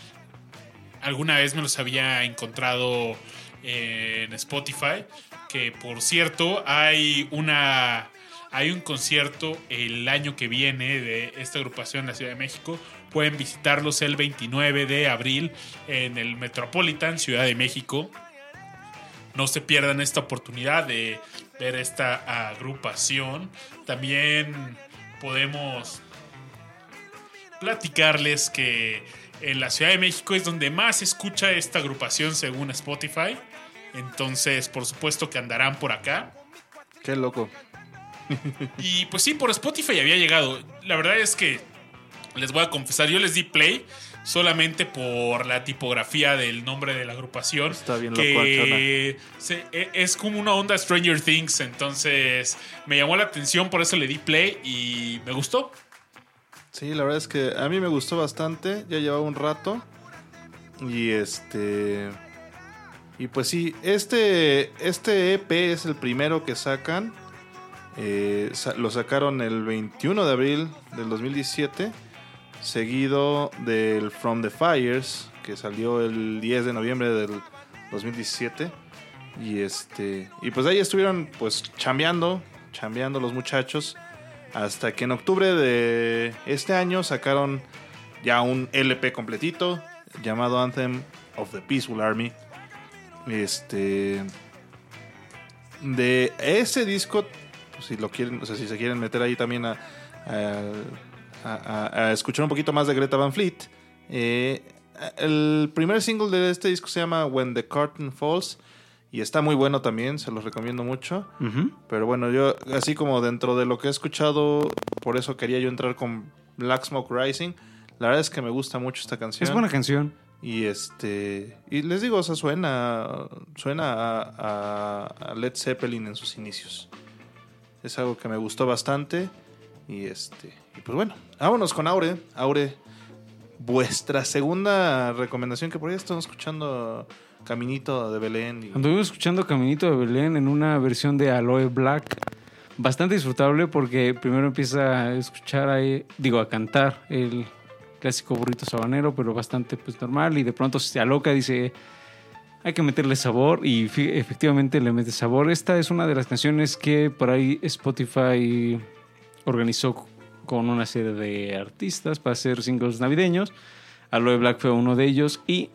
Alguna vez me los había encontrado en Spotify. Que por cierto, hay una. Hay un concierto el año que viene de esta agrupación en la Ciudad de México. Pueden visitarlos el 29 de abril en el Metropolitan Ciudad de México. No se pierdan esta oportunidad de ver esta agrupación. También podemos platicarles que en la Ciudad de México es donde más se escucha esta agrupación según Spotify. Entonces, por supuesto que andarán por acá. Qué loco. Y pues sí, por Spotify había llegado. La verdad es que les voy a confesar, yo les di play solamente por la tipografía del nombre de la agrupación. Está bien que se- e- es como una onda Stranger Things, entonces me llamó la atención, por eso le di play y me gustó. Sí, la verdad es que a mí me gustó bastante. Ya llevaba un rato. Y este. Y pues sí, este, este EP es el primero que sacan. Eh, sa- lo sacaron el 21 de abril del 2017. Seguido del From the Fires, que salió el 10 de noviembre del 2017. Y este. Y pues ahí estuvieron pues chambeando. Chambeando los muchachos. Hasta que en octubre de este año sacaron ya un LP completito llamado Anthem of the Peaceful Army. Este. De ese disco, pues, si lo quieren, o sea, si se quieren meter ahí también a, a- a- a escuchar un poquito más de Greta Van Fleet. eh, el primer single de este disco se llama When the Curtain Falls. Y está muy bueno también, se los recomiendo mucho. Pero bueno, yo así como dentro de lo que he escuchado, por eso quería yo entrar con Black Smoke Rising. La verdad es que me gusta mucho esta canción. Es buena canción. Y este y les digo, o sea, suena suena a Led Zeppelin en sus inicios. Es algo que me gustó bastante y este y pues bueno, vámonos con Aure, Aure vuestra segunda recomendación que por ahí estamos escuchando Caminito de Belén y Anduvimos escuchando Caminito de Belén en una versión de Aloe Black. Bastante disfrutable porque primero empieza a escuchar ahí, digo, a cantar el clásico burrito sabanero, pero bastante pues normal y de pronto se aloca, dice, hay que meterle sabor y efectivamente le mete sabor. Esta es una de las canciones que por ahí Spotify organizó con una serie de artistas para hacer singles navideños. Aloe Black fue uno de ellos y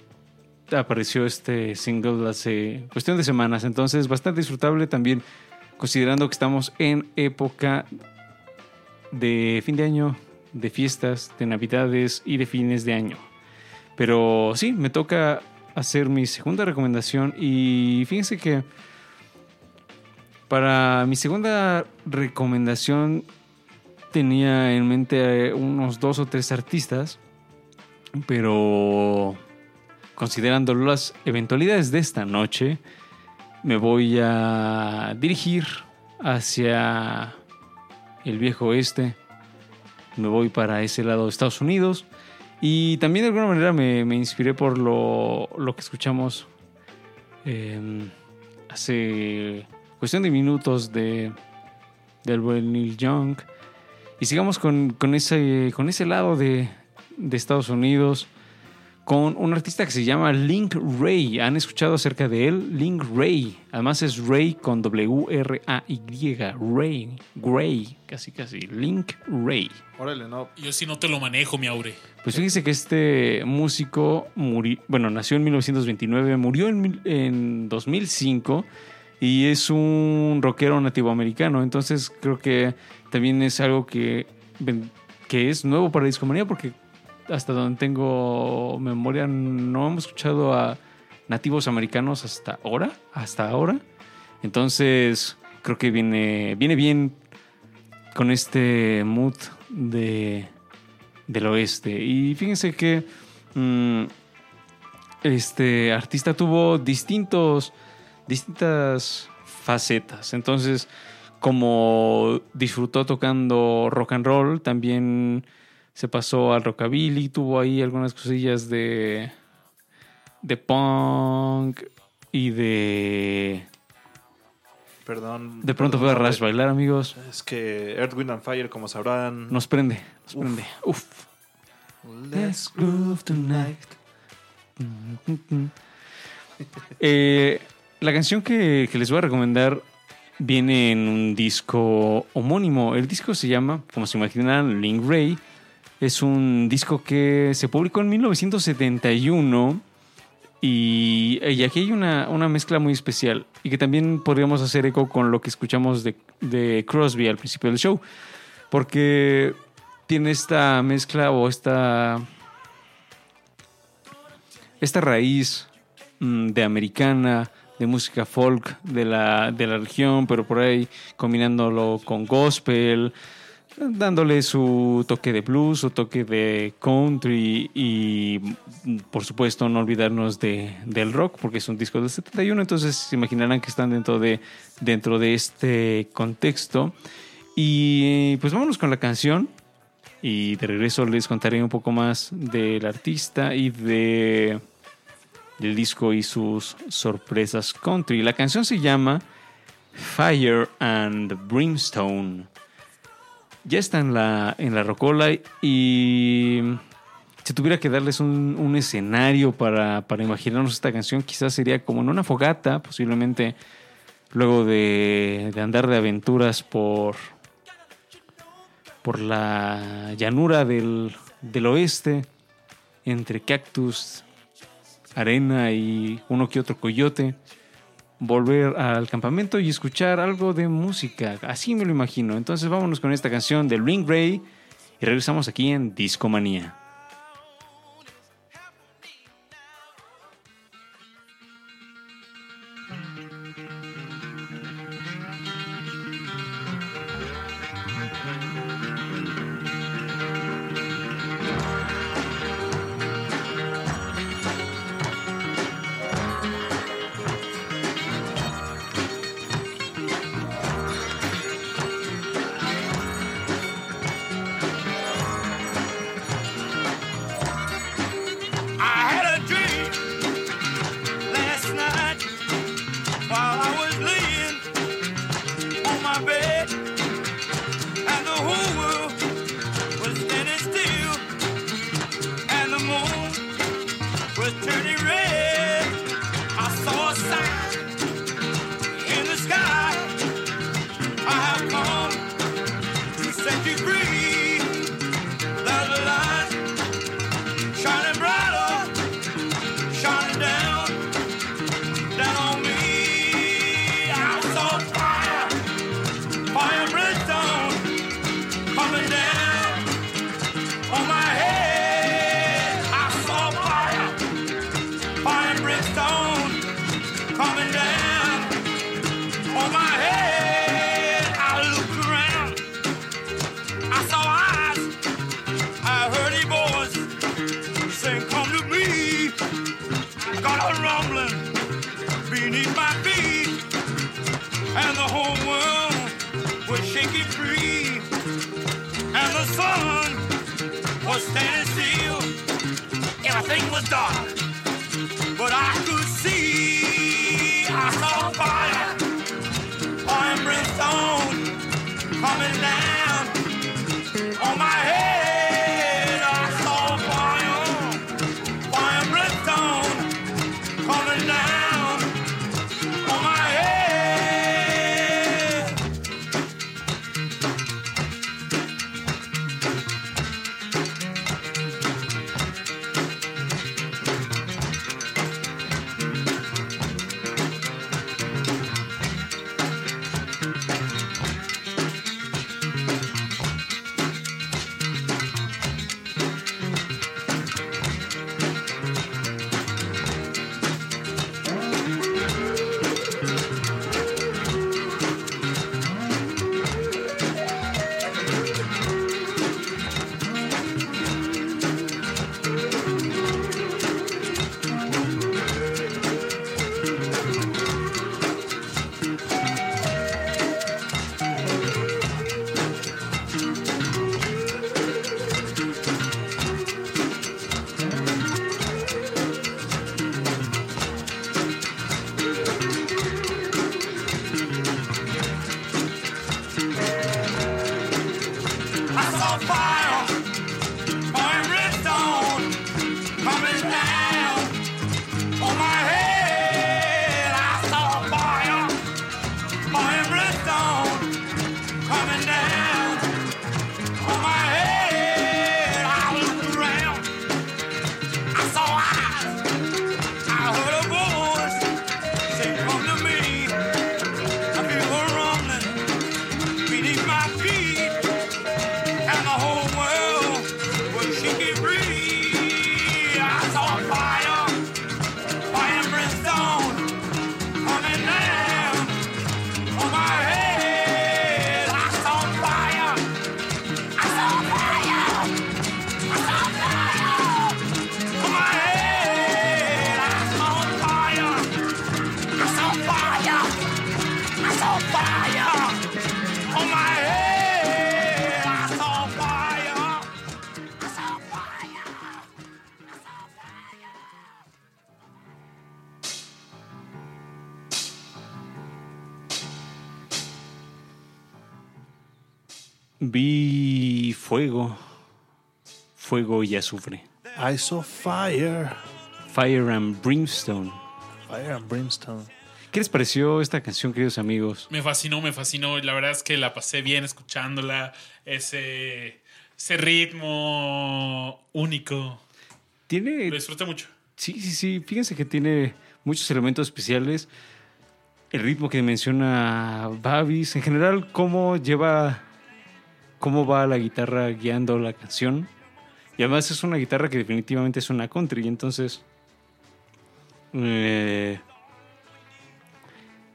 apareció este single hace cuestión de semanas, entonces bastante disfrutable también considerando que estamos en época de fin de año, de fiestas, de navidades y de fines de año. Pero sí, me toca hacer mi segunda recomendación y fíjense que para mi segunda recomendación tenía en mente unos dos o tres artistas, pero considerando las eventualidades de esta noche, me voy a dirigir hacia el viejo oeste. Me voy para ese lado de Estados Unidos. Y también de alguna manera me, me inspiré por lo, lo que escuchamos eh, hace cuestión de minutos de, del buen Neil Young. Y sigamos con, con ese, con ese lado de, de Estados Unidos con un artista que se llama Link Ray. ¿Han escuchado acerca de él? Link Ray. Además es Ray con W-R-A-Y. Ray. Gray. Casi, casi. Link Ray. Órale, no. Yo sí no te lo manejo, mi aure. Pues fíjese que este músico murió, bueno, nació en 1929, murió en, mil- en 2005 y es un rockero nativoamericano. Entonces creo que también es algo que, que es nuevo para Discomanía porque hasta donde tengo memoria no hemos escuchado a nativos americanos hasta ahora, hasta ahora. Entonces creo que viene, viene bien con este mood de del oeste. Y fíjense que mm, este artista tuvo distintos, distintas facetas. Entonces, como disfrutó tocando rock and roll, también se pasó al rockabilly, tuvo ahí algunas cosillas de, de punk y de... Perdón. De pronto fue a perdón, Rush bailar, amigos. Es que Earth, Wind and Fire, como sabrán. Nos prende, nos prende. Uf. Let's groove tonight. Eh, la canción que, que les voy a recomendar viene en un disco homónimo. El disco se llama, como se imaginarán, Link Ray. Es un disco que se publicó en 1971 y, y aquí hay una, una mezcla muy especial y que también podríamos hacer eco con lo que escuchamos de, de Crosby al principio del show. Porque tiene esta mezcla o esta esta raíz mm, de americana, de música folk de la, de la región, pero por ahí combinándolo con gospel, dándole su toque de blues, su toque de country y por supuesto no olvidarnos de, del rock porque es un disco del 71, entonces se imaginarán que están dentro de, dentro de este contexto. Y pues vámonos con la canción. Y de regreso les contaré un poco más del artista y de del disco y sus sorpresas country. La canción se llama Fire and Brimstone. Ya está en la, en la rocola y si tuviera que darles un, un escenario para, para imaginarnos esta canción, quizás sería como en una fogata, posiblemente luego de, de andar de aventuras por, por la llanura del, del oeste, entre cactus, arena y uno que otro coyote, volver al campamento y escuchar algo de música. Así me lo imagino. Entonces vámonos con esta canción de Ring Ray y regresamos aquí en Discomanía. Fuego y azufre. I saw fire. Fire and Brimstone. Fire and brimstone. ¿Qué les pareció esta canción, queridos amigos? Me fascinó, me fascinó. La verdad es que la pasé bien escuchándola. Ese, ese ritmo único. Tiene Lo disfruté mucho. Sí, sí, sí. Fíjense que tiene muchos elementos especiales. El ritmo que menciona Babis. En general, cómo lleva. cómo va la guitarra guiando la canción. Y además es una guitarra que definitivamente es una country. Entonces. eh,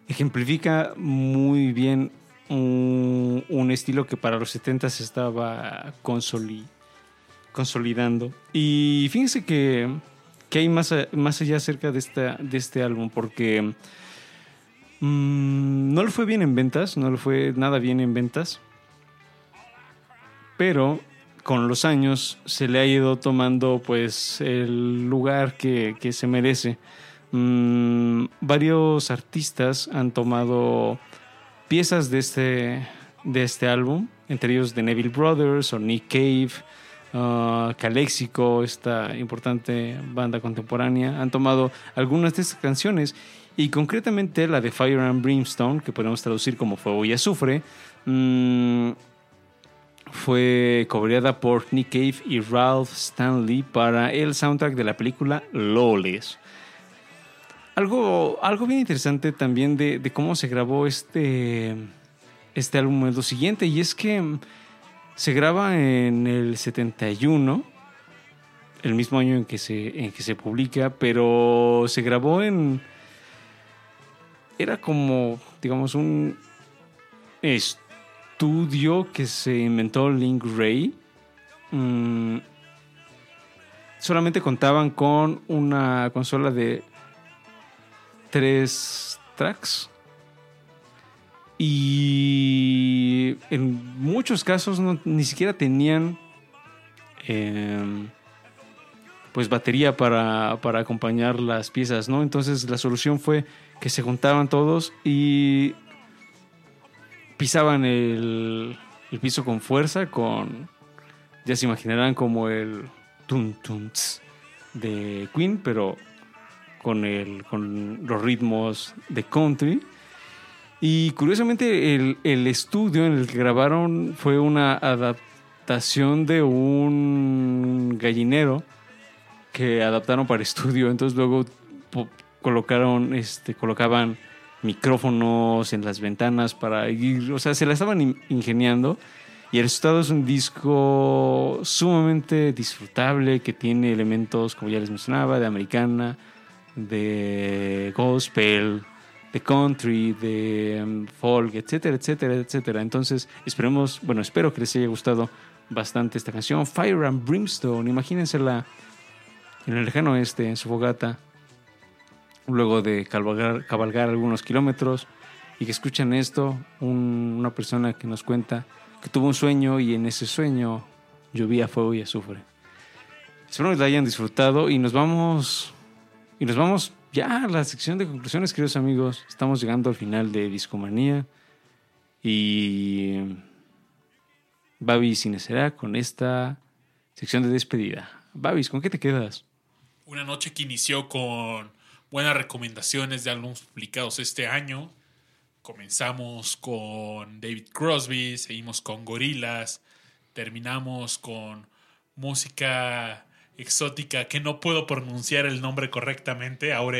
ejemplifica muy bien un, estilo que para los 70 se estaba consoli- consolidando. Y fíjense que, que hay más, más allá acerca de, esta, de este álbum, porque mm, no le fue bien en ventas, no le fue nada bien en ventas, pero con los años se le ha ido tomando pues el lugar que, que se merece. Mm, varios artistas han tomado piezas de este, de este álbum, entre ellos The Neville Brothers o Nick Cave, uh, Calexico, esta importante banda contemporánea, han tomado algunas de estas canciones y concretamente la de Fire and Brimstone, que podemos traducir como Fuego y Azufre, mm, fue cobreada por Nick Cave y Ralph Stanley para el soundtrack de la película Lawless. Algo, algo bien interesante también de, cómo se grabó este, este álbum es lo siguiente, y es que se graba en el 71, el mismo año en que se, en que se publica, pero se grabó en... Era como, digamos, un estudio que se inventó Link Ray. Mm, solamente contaban con una consola de tres tracks. Y en muchos casos ni siquiera tenían em, pues batería para, para acompañar las piezas, ¿no? Entonces la solución fue que se juntaban todos y pisaban el, piso con fuerza, con ya se imaginarán como el tun ts de Queen, pero con, el, con los ritmos de country. Y curiosamente el, el estudio en el que grabaron fue una adaptación de un gallinero que adaptaron para estudio. Entonces luego colocaron, este, colocaban micrófonos en las ventanas para ir, o sea, se la estaban in- ingeniando. Y el resultado es un disco sumamente disfrutable que tiene elementos, como ya les mencionaba, de americana, de gospel, de country, de um, folk, etcétera, etcétera, etcétera. Entonces, esperemos, bueno, espero que les haya gustado bastante esta canción. Fire and Brimstone, imagínensela en el lejano oeste, en su fogata, luego de cabalgar, cabalgar algunos kilómetros y que escuchan esto, un- una persona que nos cuenta que tuvo un sueño y en ese sueño llovía fuego y azufre. Espero que la hayan disfrutado y nos vamos y nos vamos ya a la sección de conclusiones, queridos amigos. Estamos llegando al final de Discomanía y Babis Cineserá con esta sección de despedida. Babis, ¿con qué te quedas? Una noche que inició con buenas recomendaciones de álbumes publicados este año. Comenzamos con David Crosby, seguimos con Gorilas, terminamos con música exótica que no puedo pronunciar el nombre correctamente. Ahora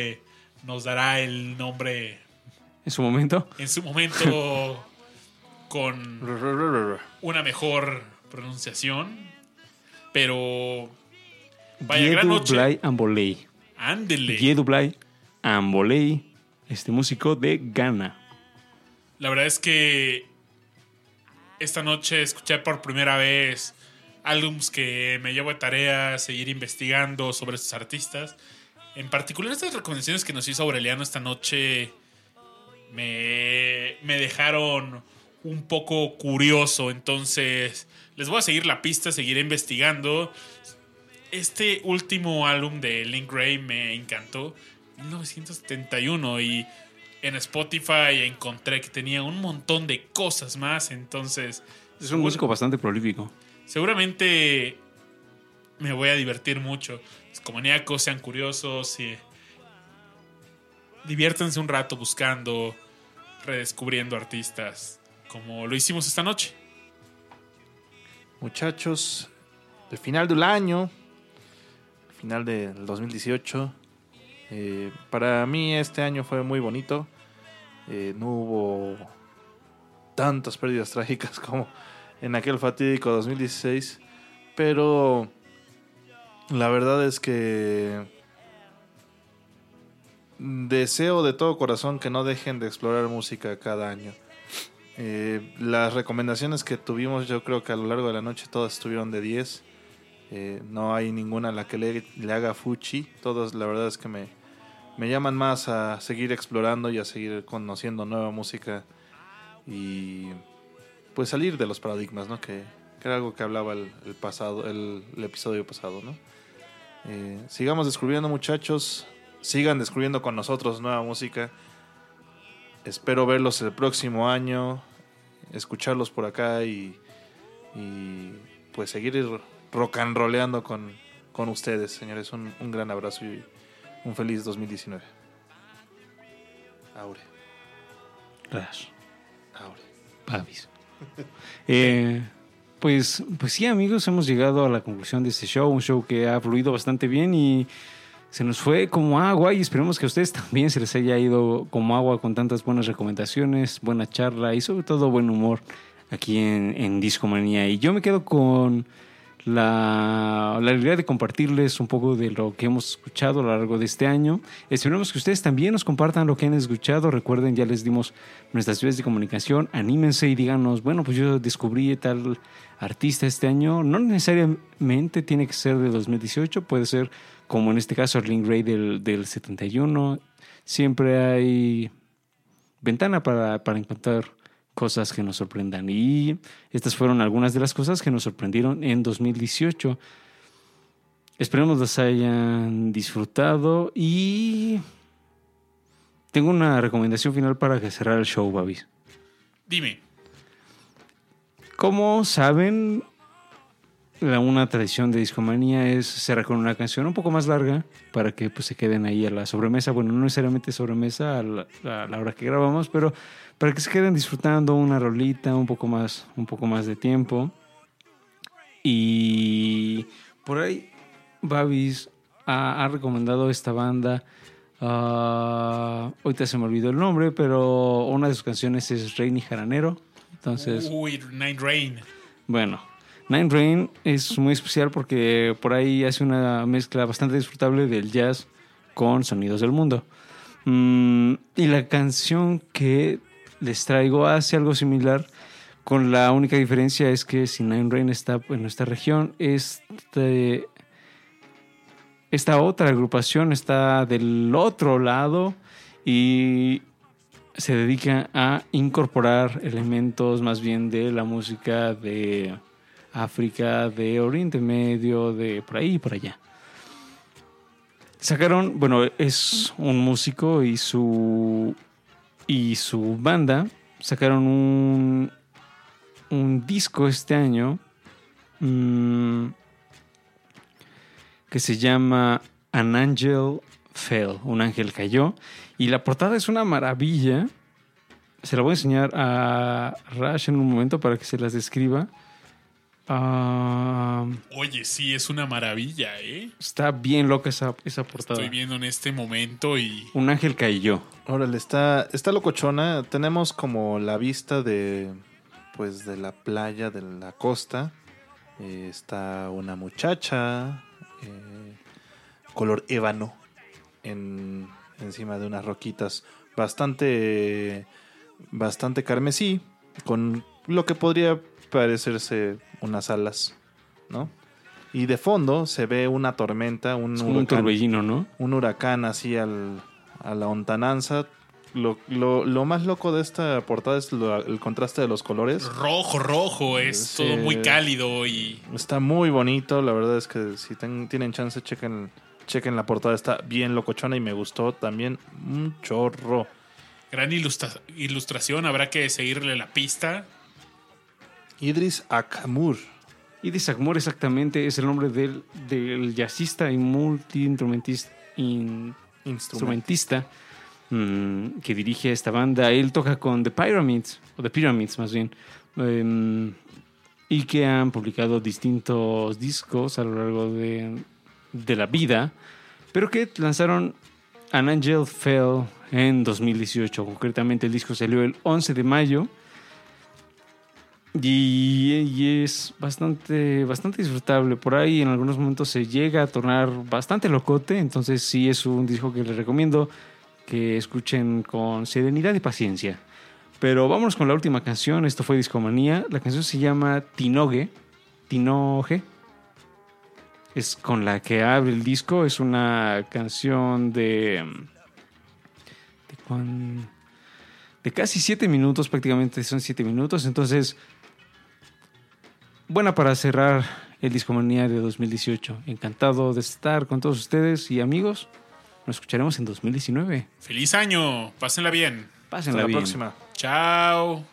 nos dará el nombre En su momento. en su momento con una mejor pronunciación. Pero vaya gran Yedu noche. Blay. Ándele. Yedu Blay Amboley, este músico de Ghana. La verdad es que esta noche escuché por primera vez álbums que me llevo de tarea seguir investigando sobre estos artistas. En particular estas recomendaciones que nos hizo Aureliano esta noche me, me dejaron un poco curioso. Entonces, les voy a seguir la pista, seguiré investigando. Este último álbum de Link Ray me encantó. 1971 y en Spotify encontré que tenía un montón de cosas más. Entonces, Es un músico bastante prolífico. seguramente me voy a divertir mucho. Los comaníacos sean curiosos y diviértanse un rato buscando, redescubriendo artistas, como lo hicimos esta noche. Muchachos, el final del año, final del 2018. eh, para mí este año fue muy bonito. Eh, no hubo tantas pérdidas trágicas como en aquel fatídico 2016. Pero la verdad es que deseo de todo corazón que no dejen de explorar música cada año. Eh, las recomendaciones que tuvimos, yo creo que a lo largo de la noche todas estuvieron de 10. Eh, no hay ninguna a la que le, le haga fuchi. Todas, la verdad es que me, me llaman más a seguir explorando y a seguir conociendo nueva música y pues salir de los paradigmas, ¿no? Que, era algo que hablaba el, el pasado, el, el episodio pasado, ¿no? Eh, sigamos descubriendo, muchachos. Sigan descubriendo con nosotros nueva música. Espero verlos el próximo año, escucharlos por acá y, y pues seguir rock and roleando con, con ustedes, señores. Un, un gran abrazo y un feliz 2019. Aure, Rash, aure. Babis. Eh, pues, pues sí, amigos, hemos llegado a la conclusión de este show. Un show que ha fluido bastante bien y se nos fue como agua. Y esperemos que a ustedes también se les haya ido como agua con tantas buenas recomendaciones, buena charla y sobre todo buen humor aquí en, en Discomanía. Y yo me quedo con la, la alegría de compartirles un poco de lo que hemos escuchado a lo largo de este año. Esperemos que ustedes también nos compartan lo que han escuchado. Recuerden, ya les dimos nuestras vías de comunicación. Anímense y díganos, bueno, pues yo descubrí tal artista este año. No necesariamente tiene que ser de 2018, puede ser como en este caso Link Ray del, del 71. Siempre hay ventana para, para encontrar cosas que nos sorprendan. Y estas fueron algunas de las cosas que nos sorprendieron en 2018. Esperemos las hayan disfrutado y tengo una recomendación final para que cerrar el show, Babis. Dime, Como saben, la, una tradición de discomanía es cerrar con una canción un poco más larga para que pues, se queden ahí a la sobremesa. Bueno, no necesariamente sobremesa a la, a la hora que grabamos, pero para que se queden disfrutando una rolita un poco más, un poco más de tiempo. Y por ahí, Babis ha, ha recomendado esta banda. ah, ahorita se me olvidó el nombre, pero una de sus canciones es Rainy Jaranero. Entonces, uy, Nine Rain. bueno, Nine Rain es muy especial porque por ahí hace una mezcla bastante disfrutable del jazz con sonidos del mundo. Mm, y la canción que les traigo hace algo similar, con la única diferencia es que si Nine Rain está en nuestra región, este, esta otra agrupación está del otro lado y se dedica a incorporar elementos más bien de la música de África, de Oriente Medio, de por ahí y por allá. Sacaron, bueno, es un músico y su y su banda sacaron un un disco este año mm, que se llama An Angel Fell, un ángel cayó y la portada es una maravilla. Se la voy a enseñar a Rash en un momento para que se las describa. Ah, Oye, sí, es una maravilla, ¿eh? está bien loca esa, esa portada. Estoy viendo en este momento y Un ángel cayó. Órale, está, está locochona. Tenemos como la vista de pues de la playa, de la costa. Eh, está una muchacha eh, color ébano en, encima de unas roquitas bastante bastante carmesí con lo que podría parecerse unas alas, ¿no? Y de fondo se ve una tormenta, un Es como un huracán torbellino, ¿no? un huracán así al, a la hontananza, lo, lo- lo más loco de esta portada es lo- el contraste de los colores. Rojo, rojo, es Sí. todo muy cálido y Está muy bonito, la verdad es que si ten- tienen chance, chequen, chequen la portada, está bien locochona y me gustó también un chorro. gran ilustra- ilustración. Habrá que seguirle la pista. Idris Akamur. Idris Akmur exactamente es el nombre del, del jazzista y multi-instrumentista in- instrumentista mm, que dirige esta banda. Él toca con The Pyramids, o The Pyramids más bien, em, y que han publicado distintos discos a lo largo de, de la vida, pero que lanzaron An Angel Fell en 2018. Concretamente el disco salió el 11 de mayo. Y, es bastante, bastante disfrutable. Por ahí en algunos momentos se llega a tornar bastante locote. Entonces sí es un disco que les recomiendo que escuchen con serenidad y paciencia. Pero vámonos con la última canción. Esto fue Discomanía. La canción se llama Tinoge. Tinoge. Es con la que abre el disco. Es una canción de... ¿De de casi siete minutos, prácticamente son siete minutos. Entonces, buena para cerrar el Discomanía de 2018. Encantado de estar con todos ustedes y amigos. Nos escucharemos en 2019. ¡Feliz año! Pásenla bien. Hasta Pásenla la bien. próxima. Chao.